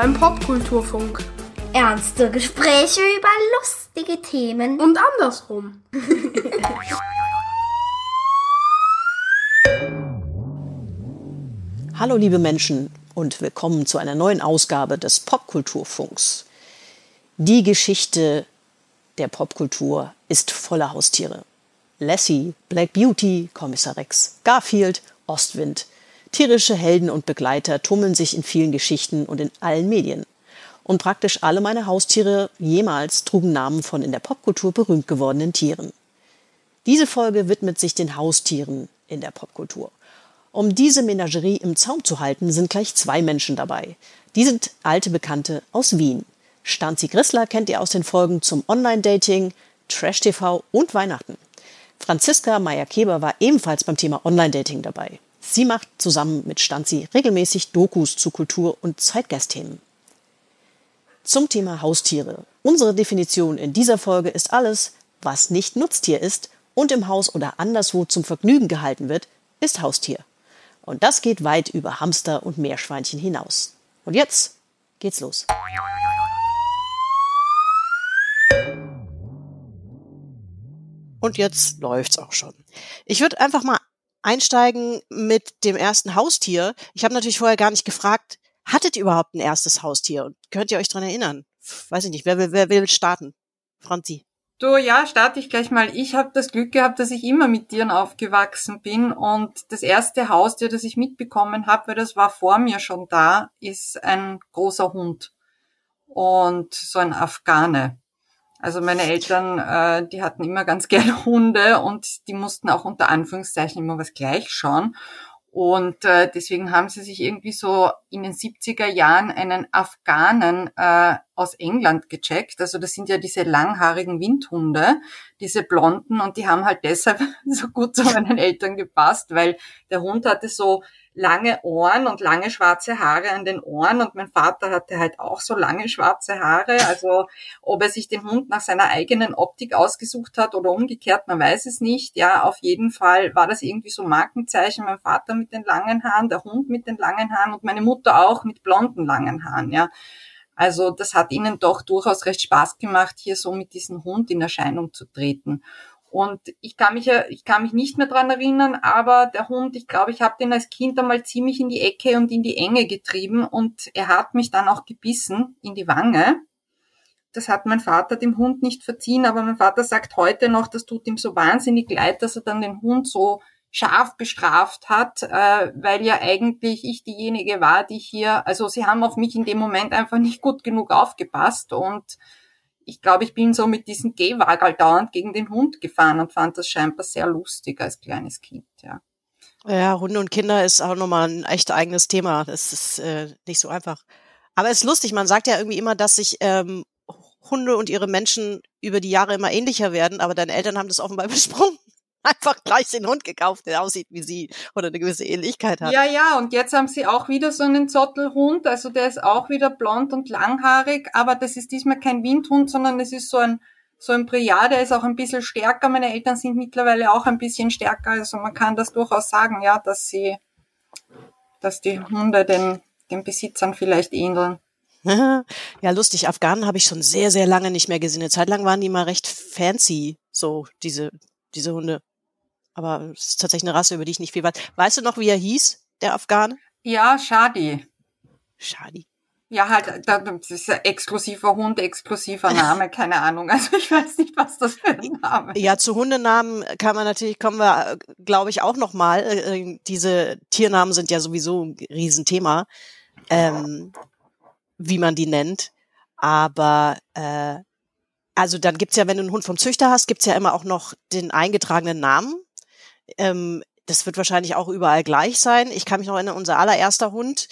Beim Popkulturfunk. Ernste Gespräche über lustige Themen. Und andersrum. Hallo liebe Menschen und willkommen zu einer neuen Ausgabe des Popkulturfunks. Die Geschichte der Popkultur ist voller Haustiere. Lassie, Black Beauty, Kommissar Rex, Garfield, Ostwind. Tierische Helden und Begleiter tummeln sich in vielen Geschichten und in allen Medien. Und praktisch alle meine Haustiere jemals trugen Namen von in der Popkultur berühmt gewordenen Tieren. Diese Folge widmet sich den Haustieren in der Popkultur. Um diese Menagerie im Zaum zu halten, sind gleich zwei Menschen dabei. Die sind alte Bekannte aus Wien. Stanzi Grissler kennt ihr aus den Folgen zum Online-Dating, Trash-TV und Weihnachten. Franziska Meyer-Keber war ebenfalls beim Thema Online-Dating dabei. Sie macht zusammen mit Stanzi regelmäßig Dokus zu Kultur- und Zeitgeistthemen. Zum Thema Haustiere. Unsere Definition in dieser Folge ist alles, was nicht Nutztier ist und im Haus oder anderswo zum Vergnügen gehalten wird, ist Haustier. Und das geht weit über Hamster und Meerschweinchen hinaus. Und jetzt geht's los. Und jetzt läuft's auch schon. Ich würde einfach mal einsteigen mit dem ersten Haustier. Ich habe natürlich vorher gar nicht gefragt, hattet ihr überhaupt ein erstes Haustier? Und könnt ihr euch dran erinnern? Weiß ich nicht, wer will, wer will starten? Franzi. Du, ja, starte ich gleich mal. Ich habe das Glück gehabt, dass ich immer mit Tieren aufgewachsen bin und das erste Haustier, das ich mitbekommen habe, weil das war vor mir schon da, ist ein großer Hund und so ein Afghane. Also meine Eltern, äh, die hatten immer ganz gerne Hunde und die mussten auch unter Anführungszeichen immer was gleich schauen. Und äh, deswegen haben sie sich irgendwie so in den 70er Jahren einen Afghanen äh, aus England gecheckt. Also das sind ja diese langhaarigen Windhunde, diese blonden, und die haben halt deshalb so gut zu meinen Eltern gepasst, weil der Hund hatte so lange Ohren und lange schwarze Haare an den Ohren und mein Vater hatte halt auch so lange schwarze Haare. Also ob er sich den Hund nach seiner eigenen Optik ausgesucht hat oder umgekehrt, man weiß es nicht. Ja, auf jeden Fall war das irgendwie so Markenzeichen. Mein Vater mit den langen Haaren, der Hund mit den langen Haaren und meine Mutter auch mit blonden langen Haaren. Ja, also das hat ihnen doch durchaus recht Spaß gemacht, hier so mit diesem Hund in Erscheinung zu treten. Und ich kann mich ja, ich kann mich nicht mehr dran erinnern, aber der Hund, ich glaube, ich habe den als Kind einmal ziemlich in die Ecke und in die Enge getrieben und er hat mich dann auch gebissen in die Wange. Das hat mein Vater dem Hund nicht verziehen, aber mein Vater sagt heute noch, das tut ihm so wahnsinnig leid, dass er dann den Hund so scharf bestraft hat, äh, weil ja eigentlich ich diejenige war, die hier, also sie haben auf mich in dem Moment einfach nicht gut genug aufgepasst und ich glaube, ich bin so mit diesem Gehwagel dauernd gegen den Hund gefahren und fand das scheinbar sehr lustig als kleines Kind, ja. Ja, Hunde und Kinder ist auch nochmal ein echt eigenes Thema. Das ist äh, nicht so einfach. Aber es ist lustig, man sagt ja irgendwie immer, dass sich ähm, Hunde und ihre Menschen über die Jahre immer ähnlicher werden, aber deine Eltern haben das offenbar besprochen einfach gleich den Hund gekauft, der aussieht wie sie oder eine gewisse Ähnlichkeit hat. Ja, ja, und jetzt haben sie auch wieder so einen Zottelhund, also der ist auch wieder blond und langhaarig, aber das ist diesmal kein Windhund, sondern es ist so ein so ein Briard, der ist auch ein bisschen stärker. Meine Eltern sind mittlerweile auch ein bisschen stärker, also man kann das durchaus sagen, ja, dass sie, dass die Hunde den, den Besitzern vielleicht ähneln. Ja, lustig. Afghanen habe ich schon sehr, sehr lange nicht mehr gesehen. Eine Zeit lang waren die mal recht fancy, so diese, diese Hunde. Aber es ist tatsächlich eine Rasse, über die ich nicht viel weiß. Weißt du noch, wie er hieß, der Afghane? Ja, Shadi. Shadi. Ja, halt, das ist ein exklusiver Hund, exklusiver Name, keine Ahnung. Also ich weiß nicht, was das für ein Name ist. Ja, zu Hundenamen kann man natürlich, kommen wir, glaube ich, auch nochmal. Äh, diese Tiernamen sind ja sowieso ein Riesenthema, ähm, wie man die nennt. Aber äh, also dann gibt's ja, wenn du einen Hund vom Züchter hast, gibt's ja immer auch noch den eingetragenen Namen. Ähm, das wird wahrscheinlich auch überall gleich sein. Ich kann mich noch erinnern, unser allererster Hund,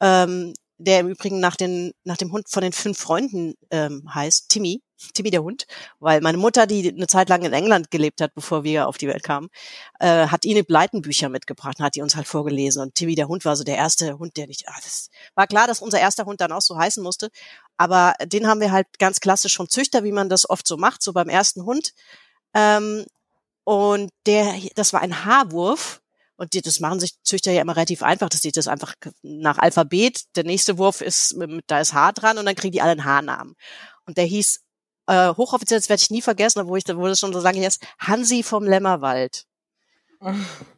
ähm, der im Übrigen nach, den, nach dem Hund von den fünf Freunden ähm, heißt, Timmy, Timmy der Hund, weil meine Mutter, die eine Zeit lang in England gelebt hat, bevor wir auf die Welt kamen, äh, hat ihnen Bleitenbücher mitgebracht und hat die uns halt vorgelesen. Und Timmy der Hund war so der erste Hund, der nicht, ah, das war klar, dass unser erster Hund dann auch so heißen musste, aber den haben wir halt ganz klassisch vom Züchter, wie man das oft so macht, so beim ersten Hund. Ähm, und der, das war ein Haarwurf Und die, das machen sich Züchter ja immer relativ einfach, dass die das einfach nach Alphabet, der nächste Wurf ist, da ist H dran und dann kriegen die alle einen H-Namen. Und der hieß, äh, hochoffiziell, das werde ich nie vergessen, obwohl ich, wo das schon so lange her ist, Hansi vom Lämmerwald.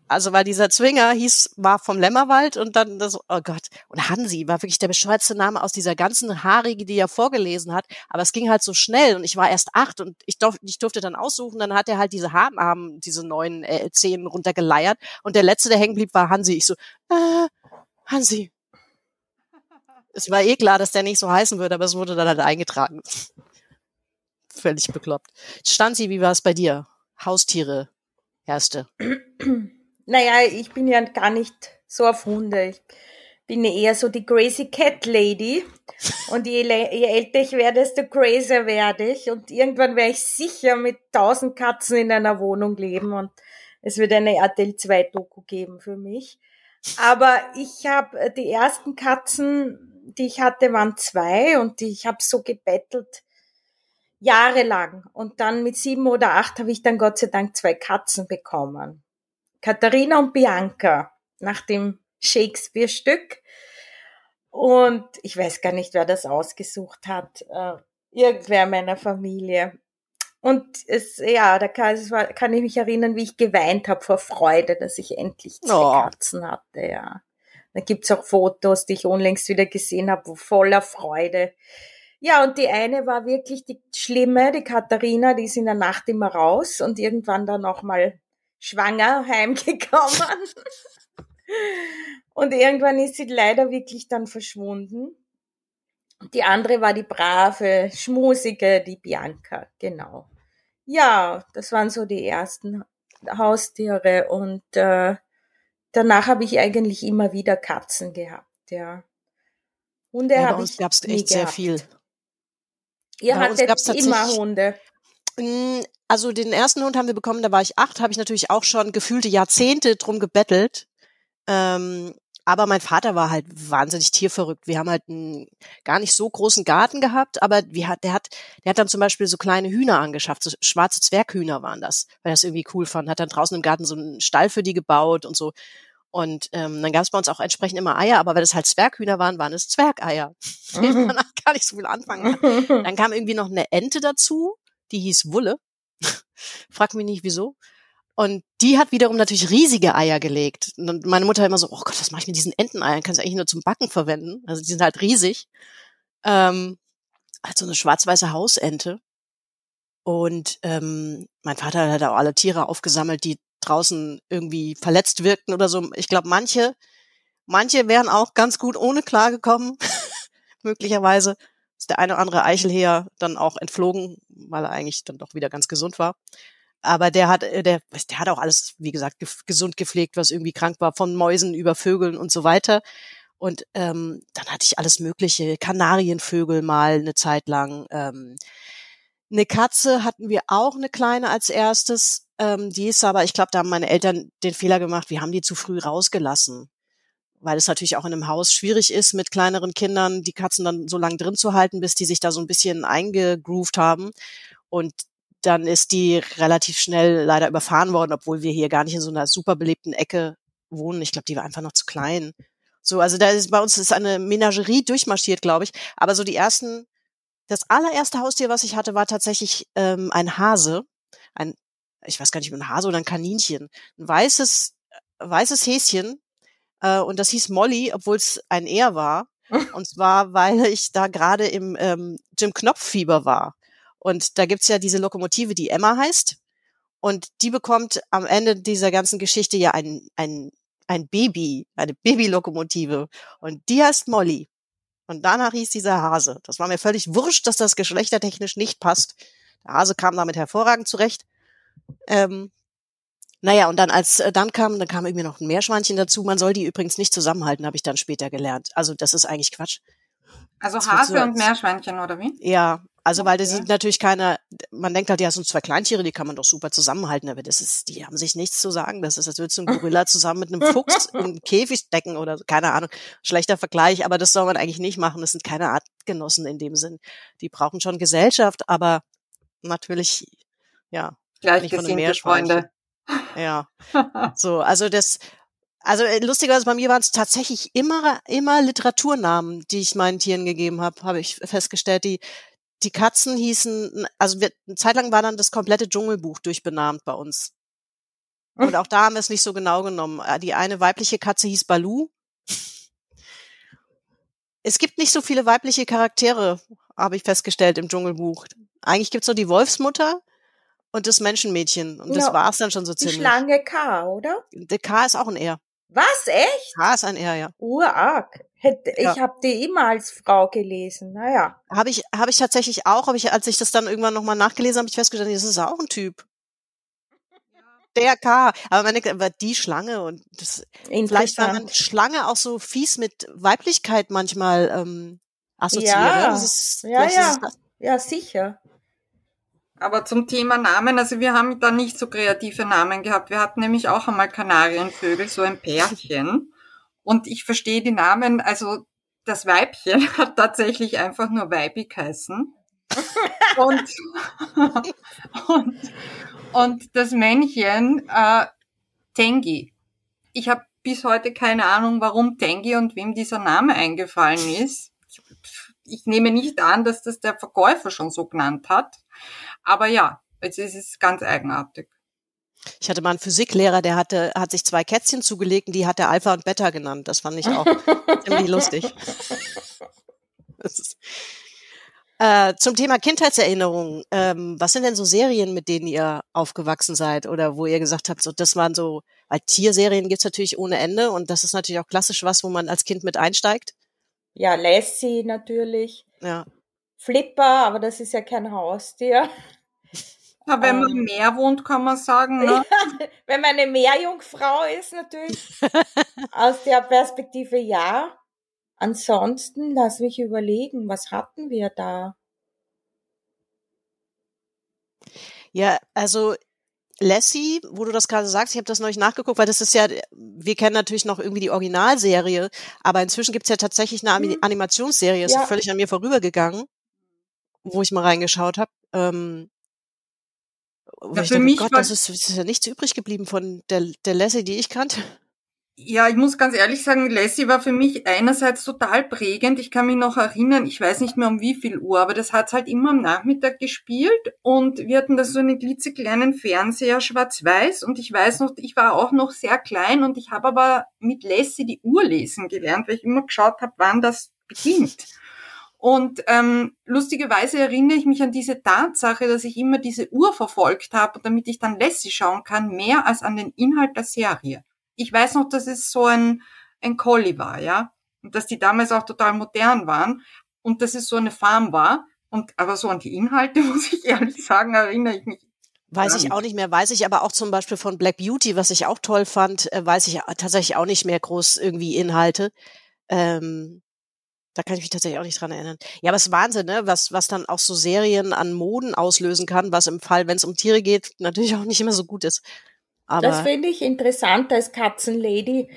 Also weil dieser Zwinger hieß, war vom Lämmerwald und dann das, oh Gott. Und Hansi war wirklich der bescheuertste Name aus dieser ganzen Haarige, die er vorgelesen hat. Aber es ging halt so schnell und ich war erst acht und ich, durf, ich durfte dann aussuchen. Dann hat er halt diese Haarnamen, diese neuen äh, Zehen runtergeleiert. Und der letzte, der hängen blieb, war Hansi. Ich so, äh, Hansi. Es war eh klar, dass der nicht so heißen würde, aber es wurde dann halt eingetragen. Völlig bekloppt. Stanzi, wie war es bei dir? Haustiere, erste. Naja, ich bin ja gar nicht so auf Hunde. Ich bin eher so die Crazy Cat Lady. Und je, je älter ich werde, desto crazier werde ich. Und irgendwann werde ich sicher mit tausend Katzen in einer Wohnung leben. Und es wird eine RTL 2 Doku geben für mich. Aber ich habe äh, die ersten Katzen, die ich hatte, waren zwei und ich habe so gebettelt jahrelang. Und dann mit sieben oder acht habe ich dann Gott sei Dank zwei Katzen bekommen. Katharina und Bianca nach dem Shakespeare-Stück. Und ich weiß gar nicht, wer das ausgesucht hat. Äh, irgendwer meiner Familie. Und es, ja, da kann, kann ich mich erinnern, wie ich geweint habe vor Freude, dass ich endlich zwei oh. Katzen hatte, ja. Da gibt's auch Fotos, die ich unlängst wieder gesehen habe, voller Freude. Ja, und die eine war wirklich die schlimme, die Katharina, die ist in der Nacht immer raus und irgendwann dann auch mal schwanger heimgekommen. und irgendwann ist sie leider wirklich dann verschwunden. Die andere war die brave, schmusige, die Bianca, genau. Ja, das waren so die ersten Haustiere und äh, danach habe ich eigentlich immer wieder Katzen gehabt, ja. Hunde ja, habe ich gab's echt sehr viel. Ihr bei hattet immer Hunde. Hm, also den ersten Hund haben wir bekommen, da war ich acht, habe ich natürlich auch schon gefühlte Jahrzehnte drum gebettelt. Ähm, aber mein Vater war halt wahnsinnig tierverrückt. Wir haben halt einen gar nicht so großen Garten gehabt, aber wir hat, der hat, der hat dann zum Beispiel so kleine Hühner angeschafft, so schwarze Zwerghühner waren das, weil er das irgendwie cool fand. Hat dann draußen im Garten so einen Stall für die gebaut und so. Und ähm, dann gab es bei uns auch entsprechend immer Eier, aber weil das halt Zwerghühner waren, waren es Zwergeier. Mhm. man gar nicht so viel anfangen kann. Dann kam irgendwie noch eine Ente dazu, die hieß Wulle. Frag mich nicht wieso. Und die hat wiederum natürlich riesige Eier gelegt. Und meine Mutter immer so, oh Gott, was mache ich mit diesen Enteneiern? Kannst du eigentlich nur zum Backen verwenden? Also die sind halt riesig. Ähm, halt so eine schwarz-weiße Hausente. Und ähm, mein Vater hat auch alle Tiere aufgesammelt, die draußen irgendwie verletzt wirkten oder so. Ich glaube, manche, manche wären auch ganz gut ohne klargekommen. Möglicherweise ist der eine oder andere Eichelheer dann auch entflogen, weil er eigentlich dann doch wieder ganz gesund war. Aber der hat, äh, der, der hat auch alles, wie gesagt, gesund gepflegt, was irgendwie krank war, von Mäusen über Vögeln und so weiter. Und ähm, dann hatte ich alles Mögliche, Kanarienvögel mal eine Zeit lang. Ähm, eine Katze hatten wir auch eine kleine als erstes. Ähm, die ist aber, ich glaube, da haben meine Eltern den Fehler gemacht, wir haben die zu früh rausgelassen weil es natürlich auch in einem Haus schwierig ist, mit kleineren Kindern die Katzen dann so lange drin zu halten, bis die sich da so ein bisschen eingegroovt haben. Und dann ist die relativ schnell leider überfahren worden, obwohl wir hier gar nicht in so einer super belebten Ecke wohnen. Ich glaube, die war einfach noch zu klein. So, also da ist bei uns ist eine Menagerie durchmarschiert, glaube ich. Aber so die ersten, das allererste Haustier, was ich hatte, war tatsächlich ähm, ein Hase. Ein, ich weiß gar nicht, ein Hase oder ein Kaninchen. Ein weißes, weißes Häschen, äh, und das hieß Molly, obwohl es ein Er war. und zwar, weil ich da gerade im ähm, Jim Knopf-Fieber war. Und da gibt's ja diese Lokomotive, die Emma heißt. Und die bekommt am Ende dieser ganzen Geschichte ja ein, ein, ein Baby, eine Babylokomotive. Und die heißt Molly. Und danach hieß dieser Hase. Das war mir völlig wurscht, dass das geschlechtertechnisch nicht passt. Der Hase kam damit hervorragend zurecht. Ähm, naja, und dann als äh, dann kam, dann kam irgendwie noch ein Meerschweinchen dazu. Man soll die übrigens nicht zusammenhalten, habe ich dann später gelernt. Also das ist eigentlich Quatsch. Also Hase so und Meerschweinchen oder wie? Ja, also weil das sind natürlich keine, man denkt halt, ja, so zwei Kleintiere, die kann man doch super zusammenhalten, aber das ist, die haben sich nichts zu sagen. Das ist, als würdest du einen Gorilla zusammen mit einem Fuchs in einen Käfig stecken oder so, keine Ahnung. Schlechter Vergleich, aber das soll man eigentlich nicht machen. Das sind keine Artgenossen in dem Sinn. Die brauchen schon Gesellschaft, aber natürlich, ja. Gleichgesinnte Freunde. Ja. So, also das, Also äh, lustigerweise bei mir waren es tatsächlich immer immer Literaturnamen, die ich meinen Tieren gegeben habe, habe ich festgestellt. Die die Katzen hießen, also wir, eine Zeit lang war dann das komplette Dschungelbuch durchbenannt bei uns. Und auch da haben wir es nicht so genau genommen. Äh, die eine weibliche Katze hieß Balu. Es gibt nicht so viele weibliche Charaktere, habe ich festgestellt im Dschungelbuch. Eigentlich gibt's nur die Wolfsmutter und das Menschenmädchen. Und das Ja, war's dann schon so Die ziemlich. Schlange K, oder? Der K ist auch ein R. Was, echt? K ist ein R, ja. Urarg. Hätte, Ja. Ich habe die immer als Frau gelesen. Naja. Habe ich, habe ich tatsächlich auch, habe ich, als ich das dann irgendwann nochmal nachgelesen habe, habe ich festgestellt, das ist auch ein Typ. Der K. Aber meine, aber die Schlange und das, vielleicht war man. Schlange auch so fies mit Weiblichkeit manchmal ähm, assoziiert. Ja. Ja, das ist, Ja, ja. Das. Ja, sicher. Aber zum Thema Namen, also wir haben da nicht so kreative Namen gehabt. Wir hatten nämlich auch einmal Kanarienvögel, so ein Pärchen. Und ich verstehe die Namen, also das Weibchen hat tatsächlich einfach nur Weibig geheißen. Und, und, und das Männchen äh, Tengi. Ich habe bis heute keine Ahnung, warum Tengi und wem dieser Name eingefallen ist. Ich, ich nehme nicht an, dass das der Verkäufer schon so genannt hat. Aber ja, es ist es ist ganz eigenartig. Ich hatte mal einen Physiklehrer, der hatte, hat sich zwei Kätzchen zugelegt und die hat er Alpha und Beta genannt. Das fand ich auch ziemlich lustig. Ist, äh, zum Thema Kindheitserinnerungen. Ähm, was sind denn so Serien, mit denen ihr aufgewachsen seid oder wo ihr gesagt habt, so das waren so, weil Tierserien gibt's natürlich ohne Ende und das ist natürlich auch klassisch was, wo man als Kind mit einsteigt. Ja, Lassie natürlich. Ja. Flipper, aber das ist ja kein Haustier. Ja, wenn man Ähm. im Meer wohnt, kann man sagen, ne? Wenn man eine Meerjungfrau ist, natürlich. Aus der Perspektive ja. Ansonsten, lass mich überlegen, was hatten wir da? Ja, also Lassie, wo du das gerade sagst, ich habe das neulich nachgeguckt, weil das ist ja, wir kennen natürlich noch irgendwie die Originalserie, aber inzwischen gibt's ja tatsächlich eine Mhm. Animationsserie, ist Ja. völlig an mir vorübergegangen, wo ich mal reingeschaut habe. Ähm, Ja, für dachte, mich Gott, war- das ist, ist ja nichts übrig geblieben von der, der Lassie, die ich kannte. Ja, ich muss ganz ehrlich sagen, Lassie war für mich einerseits total prägend. Ich kann mich noch erinnern, ich weiß nicht mehr um wie viel Uhr, aber das hat's halt immer am Nachmittag gespielt und wir hatten da so einen klitzekleinen Fernseher schwarz-weiß und ich weiß noch, ich war auch noch sehr klein und ich habe aber mit Lassie die Uhr lesen gelernt, weil ich immer geschaut habe, wann das beginnt. Und ähm, lustigerweise erinnere ich mich an diese Tatsache, dass ich immer diese Uhr verfolgt habe, damit ich dann Lassie schauen kann, mehr als an den Inhalt der Serie. Ich weiß noch, dass es so ein, ein Collie war, ja, und dass die damals auch total modern waren und dass es so eine Farm war. Und aber so an die Inhalte muss ich ehrlich sagen, erinnere ich mich. Weiß ich auch nicht mehr, weiß ich aber auch zum Beispiel von Black Beauty, was ich auch toll fand, äh, weiß ich tatsächlich auch nicht mehr groß irgendwie Inhalte. Ähm, da kann ich mich tatsächlich auch nicht dran erinnern. Ja, aber es ist Wahnsinn, ne? was, was dann auch so Serien an Moden auslösen kann, was im Fall, wenn es um Tiere geht, natürlich auch nicht immer so gut ist. Aber Das finde ich interessant als Katzenlady,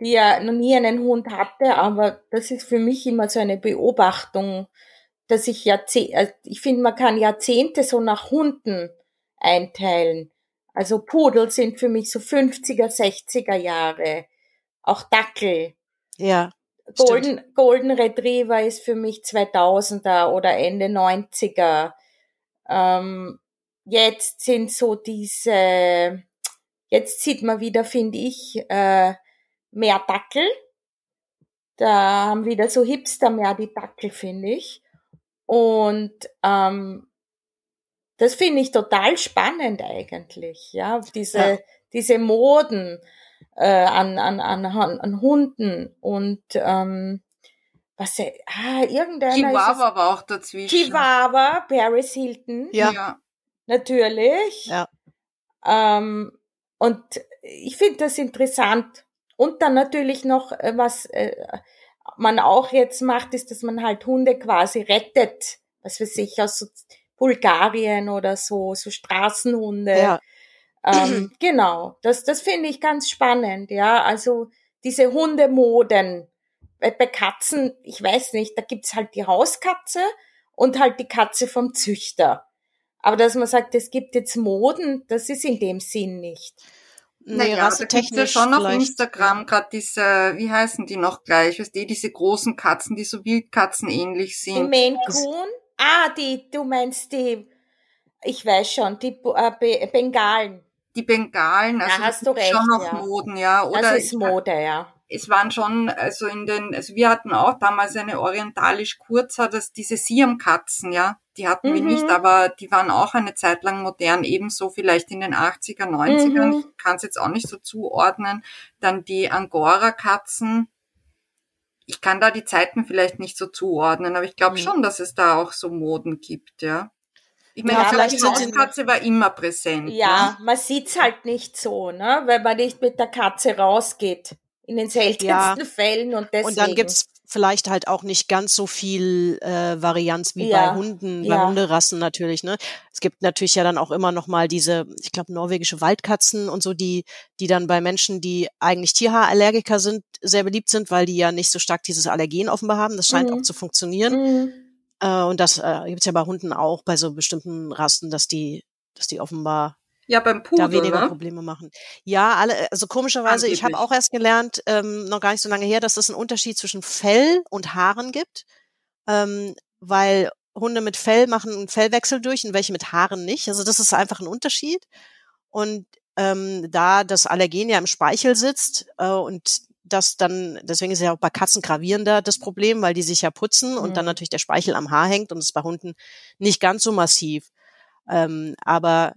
die ja noch nie einen Hund hatte, aber das ist für mich immer so eine Beobachtung, dass ich Jahrzehnte, ich finde, man kann Jahrzehnte so nach Hunden einteilen. Also Pudel sind für mich so 50er, 60er Jahre. Auch Dackel. ja, Golden, Golden Retriever ist für mich 2000er oder Ende 90er. Ähm, jetzt sind so diese, jetzt sieht man wieder, finde ich, äh, mehr Dackel. Da haben wieder so Hipster mehr die Dackel, finde ich. Und ähm, das finde ich total spannend eigentlich, ja, diese, Ja. diese Moden äh, an, an, an, an Hunden und ähm, was äh, ah, irgendeiner Chihuahua war auch dazwischen. Chihuahua, Paris Hilton, Ja. ja. natürlich. Ja. Ähm, und ich finde das interessant. Und dann natürlich noch, äh, was äh, man auch jetzt macht, ist, dass man halt Hunde quasi rettet. Was weiß ich, aus so Bulgarien oder so, so Straßenhunde. ja, Ähm, genau, das, das finde ich ganz spannend, ja. Also diese Hundemoden. Bei Katzen, ich weiß nicht, da gibt's halt die Hauskatze und halt die Katze vom Züchter. Aber dass man sagt, es gibt jetzt Moden, das ist in dem Sinn nicht. Nee, naja, da gibt's ja schon auf. Instagram gerade diese, wie heißen die noch gleich, weißt du, diese großen Katzen, die so Wildkatzen ähnlich Die sind. Maine Coon? Ah, die, du meinst die, ich weiß schon, die äh, Be Bengalen. Die Bengalen, also Da hast das du recht, schon noch ja. Moden, ja. Oder Das ist Mode, ja. es waren schon, also in den, also wir hatten auch damals eine orientalisch kurzer, das diese Siamkatzen, ja, die hatten wir Mhm. nicht, aber die waren auch eine Zeit lang modern, ebenso vielleicht in den 80er, 90ern, Mhm. ich kann es jetzt auch nicht so zuordnen. Dann die Angora-Katzen, ich kann da die Zeiten vielleicht nicht so zuordnen, aber ich glaube Mhm. schon, dass es da auch so Moden gibt, ja. Ich meine, Ja, vielleicht die- Hauskatze war immer präsent. Ja, Ne? man sieht's halt nicht so, ne? Weil man nicht mit der Katze rausgeht. In den seltensten Ja. Fällen und deswegen. Und dann gibt's vielleicht halt auch nicht ganz so viel äh, Varianz wie Ja, bei Hunden, bei ja. Hunderassen natürlich. Ne? Es gibt natürlich ja dann auch immer noch mal diese, ich glaube, norwegische Waldkatzen und so, die, die dann bei Menschen, die eigentlich Tierhaarallergiker sind, sehr beliebt sind, weil die ja nicht so stark dieses Allergen offenbar haben. Das scheint Mhm. auch zu funktionieren. Mhm. Äh, und das äh, gibt's ja bei Hunden auch, bei so bestimmten Rassen, dass die, dass die offenbar Ja, beim Pudel, da weniger ne? Probleme machen. Ja, alle, also komischerweise, ich habe Angeblich. auch erst gelernt, ähm, noch gar nicht so lange her, dass es einen Unterschied zwischen Fell und Haaren gibt, ähm, weil Hunde mit Fell machen einen Fellwechsel durch und welche mit Haaren nicht. Also das ist einfach ein Unterschied. Und ähm, da das Allergen ja im Speichel sitzt äh, und das dann, deswegen ist ja auch bei Katzen gravierender das Problem, weil die sich ja putzen und dann Mhm. natürlich der Speichel am Haar hängt und es ist bei Hunden nicht ganz so massiv. Ähm, aber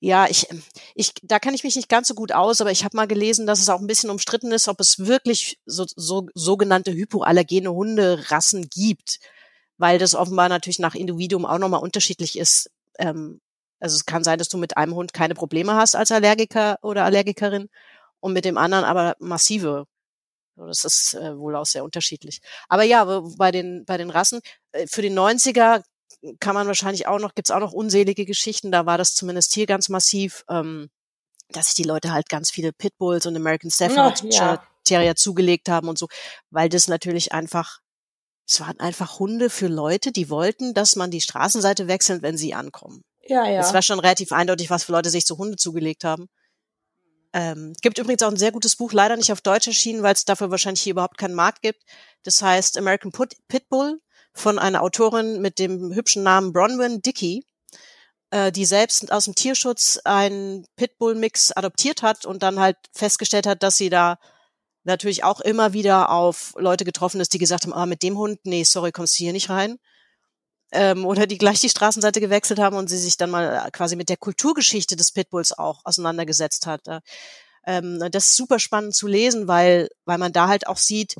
ja, ich, ich, da kenne ich mich nicht ganz so gut aus, aber ich habe mal gelesen, dass es auch ein bisschen umstritten ist, ob es wirklich so, so sogenannte hypoallergene Hunderassen gibt, weil das offenbar natürlich nach Individuum auch nochmal unterschiedlich ist. Ähm, also es kann sein, dass du mit einem Hund keine Probleme hast als Allergiker oder Allergikerin und mit dem anderen aber massive. Das ist äh, wohl auch sehr unterschiedlich. Aber ja, bei den, bei den Rassen, äh, für die 90er kann man wahrscheinlich auch noch, gibt's auch noch unselige Geschichten, da war das zumindest hier ganz massiv, ähm, dass sich die Leute halt ganz viele Pitbulls und American Staffordshire ja. Terrier zugelegt haben und so, weil das natürlich einfach, es waren einfach Hunde für Leute, die wollten, dass man die Straßenseite wechselt, wenn sie ankommen. Ja, ja. Es war schon relativ eindeutig, was für Leute sich so Hunde zugelegt haben. Ähm, gibt übrigens auch ein sehr gutes Buch, leider nicht auf Deutsch erschienen, weil es dafür wahrscheinlich hier überhaupt keinen Markt gibt. Das heißt American Put Pitbull von einer Autorin mit dem hübschen Namen Bronwyn Dickey, äh, die selbst aus dem Tierschutz einen Pitbull-Mix adoptiert hat und dann halt festgestellt hat, dass sie da natürlich auch immer wieder auf Leute getroffen ist, die gesagt haben, ah, mit dem Hund, nee, sorry, kommst du hier nicht rein ähm, oder die gleich die Straßenseite gewechselt haben und sie sich dann mal äh, quasi mit der Kulturgeschichte des Pitbulls auch auseinandergesetzt hat. Äh, Ähm, das ist super spannend zu lesen, weil, weil man da halt auch sieht,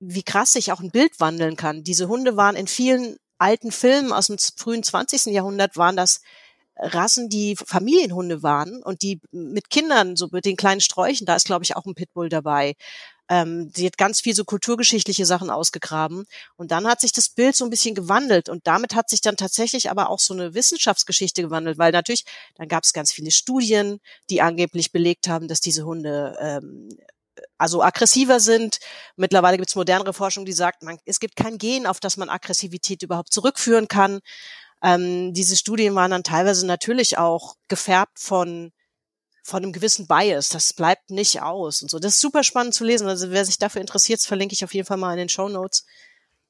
wie krass sich auch ein Bild wandeln kann. Diese Hunde waren in vielen alten Filmen aus dem frühen 20. Jahrhundert waren das Rassen, die Familienhunde waren und die mit Kindern, so mit den kleinen Sträuchen, da ist, glaube ich, auch ein Pitbull dabei. Ähm, sie hat ganz viel so kulturgeschichtliche Sachen ausgegraben. Und dann hat sich das Bild so ein bisschen gewandelt. Und damit hat sich dann tatsächlich aber auch so eine Wissenschaftsgeschichte gewandelt, weil natürlich, dann gab es ganz viele Studien, die angeblich belegt haben, dass diese Hunde ähm, also aggressiver sind. Mittlerweile gibt es modernere Forschung, die sagt, man, es gibt kein Gen, auf das man Aggressivität überhaupt zurückführen kann. Ähm, diese Studien waren dann teilweise natürlich auch gefärbt von von einem gewissen Bias. Das bleibt nicht aus und so. Das ist super spannend zu lesen. Also wer sich dafür interessiert, verlinke ich auf jeden Fall mal in den Show Notes.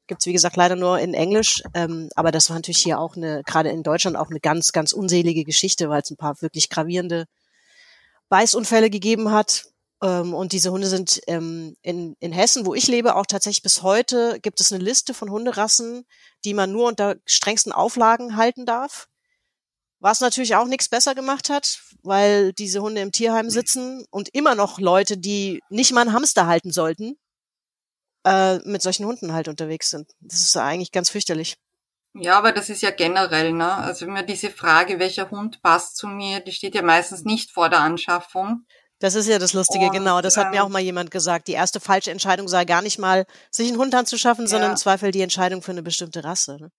Gibt's wie gesagt leider nur in Englisch, ähm, aber das war natürlich hier auch eine, gerade in Deutschland auch eine ganz, ganz unselige Geschichte, weil es ein paar wirklich gravierende Beißunfälle gegeben hat. Ähm, und diese Hunde sind ähm, in, in Hessen, wo ich lebe, auch tatsächlich bis heute gibt es eine Liste von Hunderassen, die man nur unter strengsten Auflagen halten darf. Was natürlich auch nichts besser gemacht hat, weil diese Hunde im Tierheim sitzen und immer noch Leute, die nicht mal einen Hamster halten sollten, äh, mit solchen Hunden halt unterwegs sind. Das ist eigentlich ganz fürchterlich. Ja, aber das ist ja generell, ne? Also immer diese Frage, welcher Hund passt zu mir, die steht ja meistens nicht vor der Anschaffung. Das ist ja das Lustige, Und, genau. Das hat mir ähm, auch mal jemand gesagt. Die erste falsche Entscheidung sei gar nicht mal, sich einen Hund anzuschaffen, sondern Ja. im Zweifel die Entscheidung für eine bestimmte Rasse. Ne?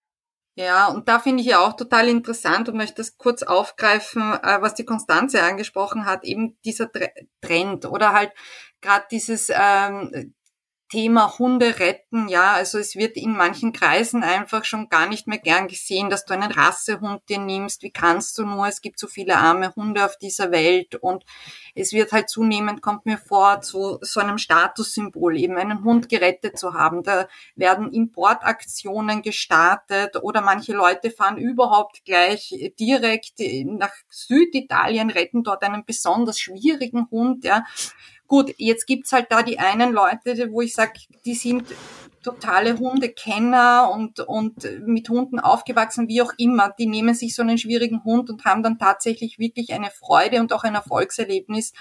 Ja, und da finde ich ja auch total interessant und möchte das kurz aufgreifen, äh, was die Konstanze angesprochen hat, eben dieser Tre- Trend oder halt gerade dieses, ähm, Thema Hunde retten, ja, also es wird in manchen Kreisen einfach schon gar nicht mehr gern gesehen, dass du einen Rassehund dir nimmst. Wie kannst du nur? Es gibt so viele arme Hunde auf dieser Welt und es wird halt zunehmend, kommt mir vor, zu so einem Statussymbol, eben einen Hund gerettet zu haben. Da werden Importaktionen gestartet oder manche Leute fahren überhaupt gleich direkt nach Süditalien, retten dort einen besonders schwierigen Hund, ja. Gut, jetzt gibt's halt da die einen Leute, wo ich sage, die sind totale Hundekenner und, und mit Hunden aufgewachsen, wie auch immer. Die nehmen sich so einen schwierigen Hund und haben dann tatsächlich wirklich eine Freude und auch ein Erfolgserlebnis,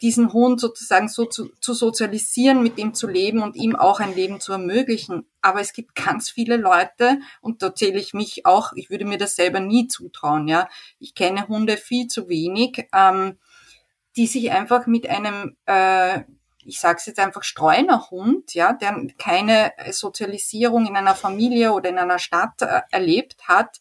diesen Hund sozusagen so zu, zu sozialisieren, mit ihm zu leben und ihm auch ein Leben zu ermöglichen. Aber es gibt ganz viele Leute, und da zähle ich mich auch, ich würde mir das selber nie zutrauen, ja. Ich kenne Hunde viel zu wenig. Ähm, die sich einfach mit einem, äh, ich sage es jetzt einfach, Streunerhund, ja, der keine Sozialisierung in einer Familie oder in einer Stadt äh, erlebt hat,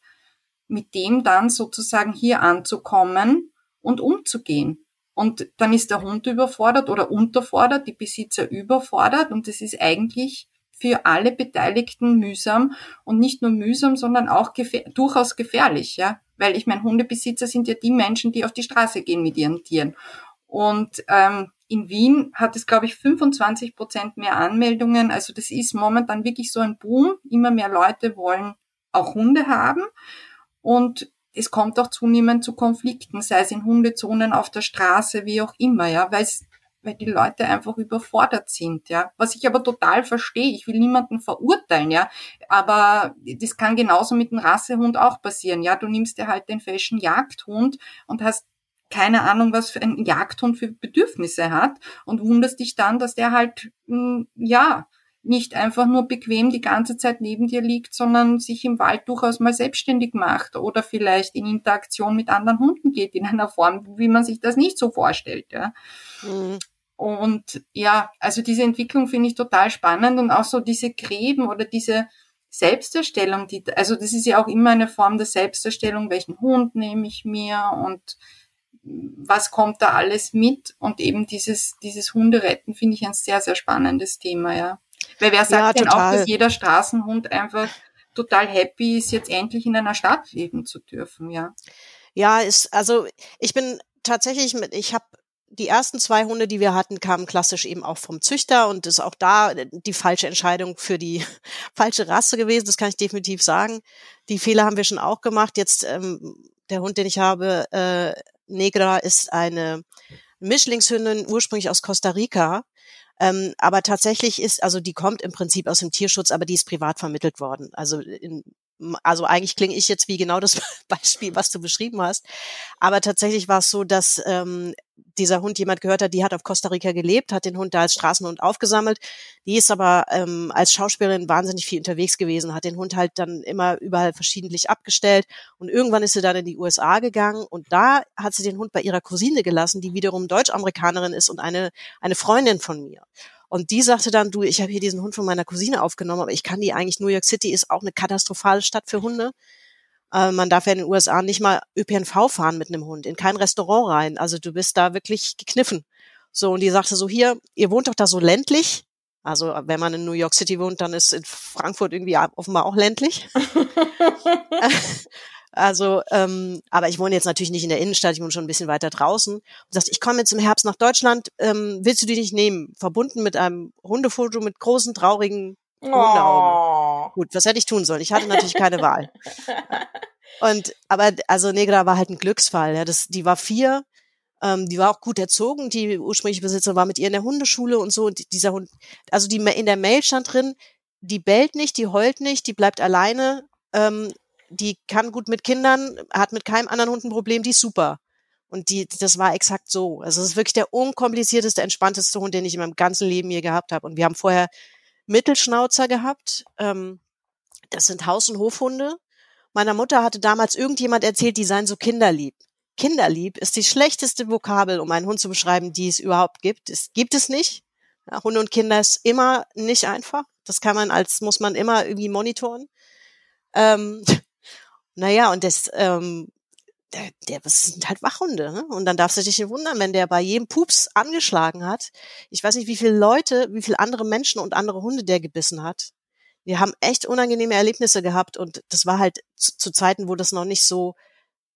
mit dem dann sozusagen hier anzukommen und umzugehen. Und dann ist der Hund überfordert oder unterfordert, die Besitzer überfordert und das ist eigentlich für alle Beteiligten mühsam und nicht nur mühsam, sondern auch gefähr durchaus gefährlich, ja. Weil ich meine, Hundebesitzer sind ja die Menschen, die auf die Straße gehen mit ihren Tieren. Und ähm, in Wien hat es, glaube ich, 25 Prozent mehr Anmeldungen. Also das ist momentan wirklich so ein Boom. Immer mehr Leute wollen auch Hunde haben. Und es kommt auch zunehmend zu Konflikten, sei es in Hundezonen auf der Straße, wie auch immer, ja, weil es weil die Leute einfach überfordert sind, ja. Was ich aber total verstehe. Ich will niemanden verurteilen, ja. Aber das kann genauso mit dem Rassehund auch passieren, ja. Du nimmst dir halt den Fashion Jagdhund und hast keine Ahnung, was für ein Jagdhund für Bedürfnisse hat und wunderst dich dann, dass der halt, hm, ja, nicht einfach nur bequem die ganze Zeit neben dir liegt, sondern sich im Wald durchaus mal selbstständig macht oder vielleicht in Interaktion mit anderen Hunden geht in einer Form, wie man sich das nicht so vorstellt, ja. Und ja, also diese Entwicklung finde ich total spannend und auch so diese Gräben oder diese Selbsterstellung, die, also das ist ja auch immer eine Form der Selbsterstellung, welchen Hund nehme ich mir und was kommt da alles mit? Und eben dieses, dieses Hunderetten finde ich ein sehr, sehr spannendes Thema, ja. Weil wer sagt ja, denn auch, dass jeder Straßenhund einfach total happy ist, jetzt endlich in einer Stadt leben zu dürfen, ja? Ja, ist, also ich bin tatsächlich mit, ich habe die ersten zwei Hunde, die wir hatten, kamen klassisch eben auch vom Züchter und ist auch da die falsche Entscheidung für die falsche Rasse gewesen. Das kann ich definitiv sagen. Die Fehler haben wir schon auch gemacht. Jetzt ähm, der Hund, den ich habe, äh, Negra ist eine Mischlingshündin, ursprünglich aus Costa Rica. Ähm, aber tatsächlich ist, also die kommt im Prinzip aus dem Tierschutz, aber die ist privat vermittelt worden. Also in, also eigentlich klinge ich jetzt wie genau das Beispiel, was du beschrieben hast. Aber tatsächlich war es so, dass ähm, dieser Hund jemand gehört hat, die hat auf Costa Rica gelebt, hat den Hund da als Straßenhund aufgesammelt. Die ist aber ähm, als Schauspielerin wahnsinnig viel unterwegs gewesen, hat den Hund halt dann immer überall verschiedentlich abgestellt. Und irgendwann ist sie dann in die USA gegangen und da hat sie den Hund bei ihrer Cousine gelassen, die wiederum Deutsch-Amerikanerin ist und eine, eine Freundin von mir. Und die sagte dann, du, ich habe hier diesen Hund von meiner Cousine aufgenommen, aber ich kann die eigentlich, New York City ist auch eine katastrophale Stadt für Hunde. Äh, man darf ja in den USA nicht mal ÖPNV fahren mit einem Hund, in kein Restaurant rein. Also du bist da wirklich gekniffen. So, und die sagte so, hier, ihr wohnt doch da so ländlich. Also wenn man in New York City wohnt, dann ist in Frankfurt irgendwie offenbar auch ländlich. Also, ähm, aber ich wohne jetzt natürlich nicht in der Innenstadt, ich wohne schon ein bisschen weiter draußen. Und sagst, ich komme jetzt im Herbst nach Deutschland, ähm, willst du die nicht nehmen? Verbunden mit einem Hundefoto mit großen, traurigen Hundeaugen. Oh. Gut, was hätte ich tun sollen? Ich hatte natürlich keine Wahl. Und aber also Negra war halt ein Glücksfall. Ja, das, die war vier, ähm, die war auch gut erzogen. Die ursprüngliche Besitzerin war mit ihr in der Hundeschule und so. Und dieser Hund, also die in der Mail stand drin, die bellt nicht, die heult nicht, die bleibt alleine. Ähm, die kann gut mit Kindern, hat mit keinem anderen Hund ein Problem, die ist super. Und die, das war exakt so. Also es ist wirklich der unkomplizierteste, entspannteste Hund, den ich in meinem ganzen Leben je gehabt habe. Und wir haben vorher Mittelschnauzer gehabt. Ähm, das sind Haus- und Hofhunde. Meiner Mutter hatte damals irgendjemand erzählt, die seien so kinderlieb. Kinderlieb ist die schlechteste Vokabel, um einen Hund zu beschreiben, die es überhaupt gibt. Es gibt es nicht. Ja, Hunde und Kinder ist immer nicht einfach. Das kann man als, muss man immer irgendwie monitoren. Ähm, naja, und das, ähm, der, der das sind halt Wachhunde. Ne? Und dann darfst du dich nicht wundern, wenn der bei jedem Pups angeschlagen hat. Ich weiß nicht, wie viele Leute, wie viele andere Menschen und andere Hunde der gebissen hat. Wir haben echt unangenehme Erlebnisse gehabt und das war halt zu, zu Zeiten, wo das noch nicht so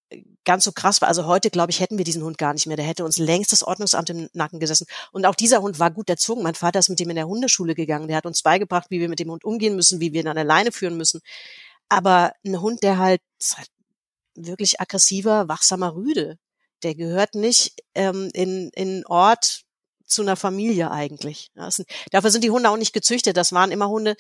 äh, ganz so krass war. Also heute, glaube ich, hätten wir diesen Hund gar nicht mehr. Der hätte uns längst das Ordnungsamt im Nacken gesessen. Und auch dieser Hund war gut erzogen. Mein Vater ist mit dem in der Hundeschule gegangen. Der hat uns beigebracht, wie wir mit dem Hund umgehen müssen, wie wir ihn an der Leine führen müssen. Aber ein Hund, der halt, halt wirklich aggressiver, wachsamer Rüde. Der gehört nicht ähm, in, in Ort zu einer Familie eigentlich. Sind, dafür sind die Hunde auch nicht gezüchtet. Das waren immer Hunde,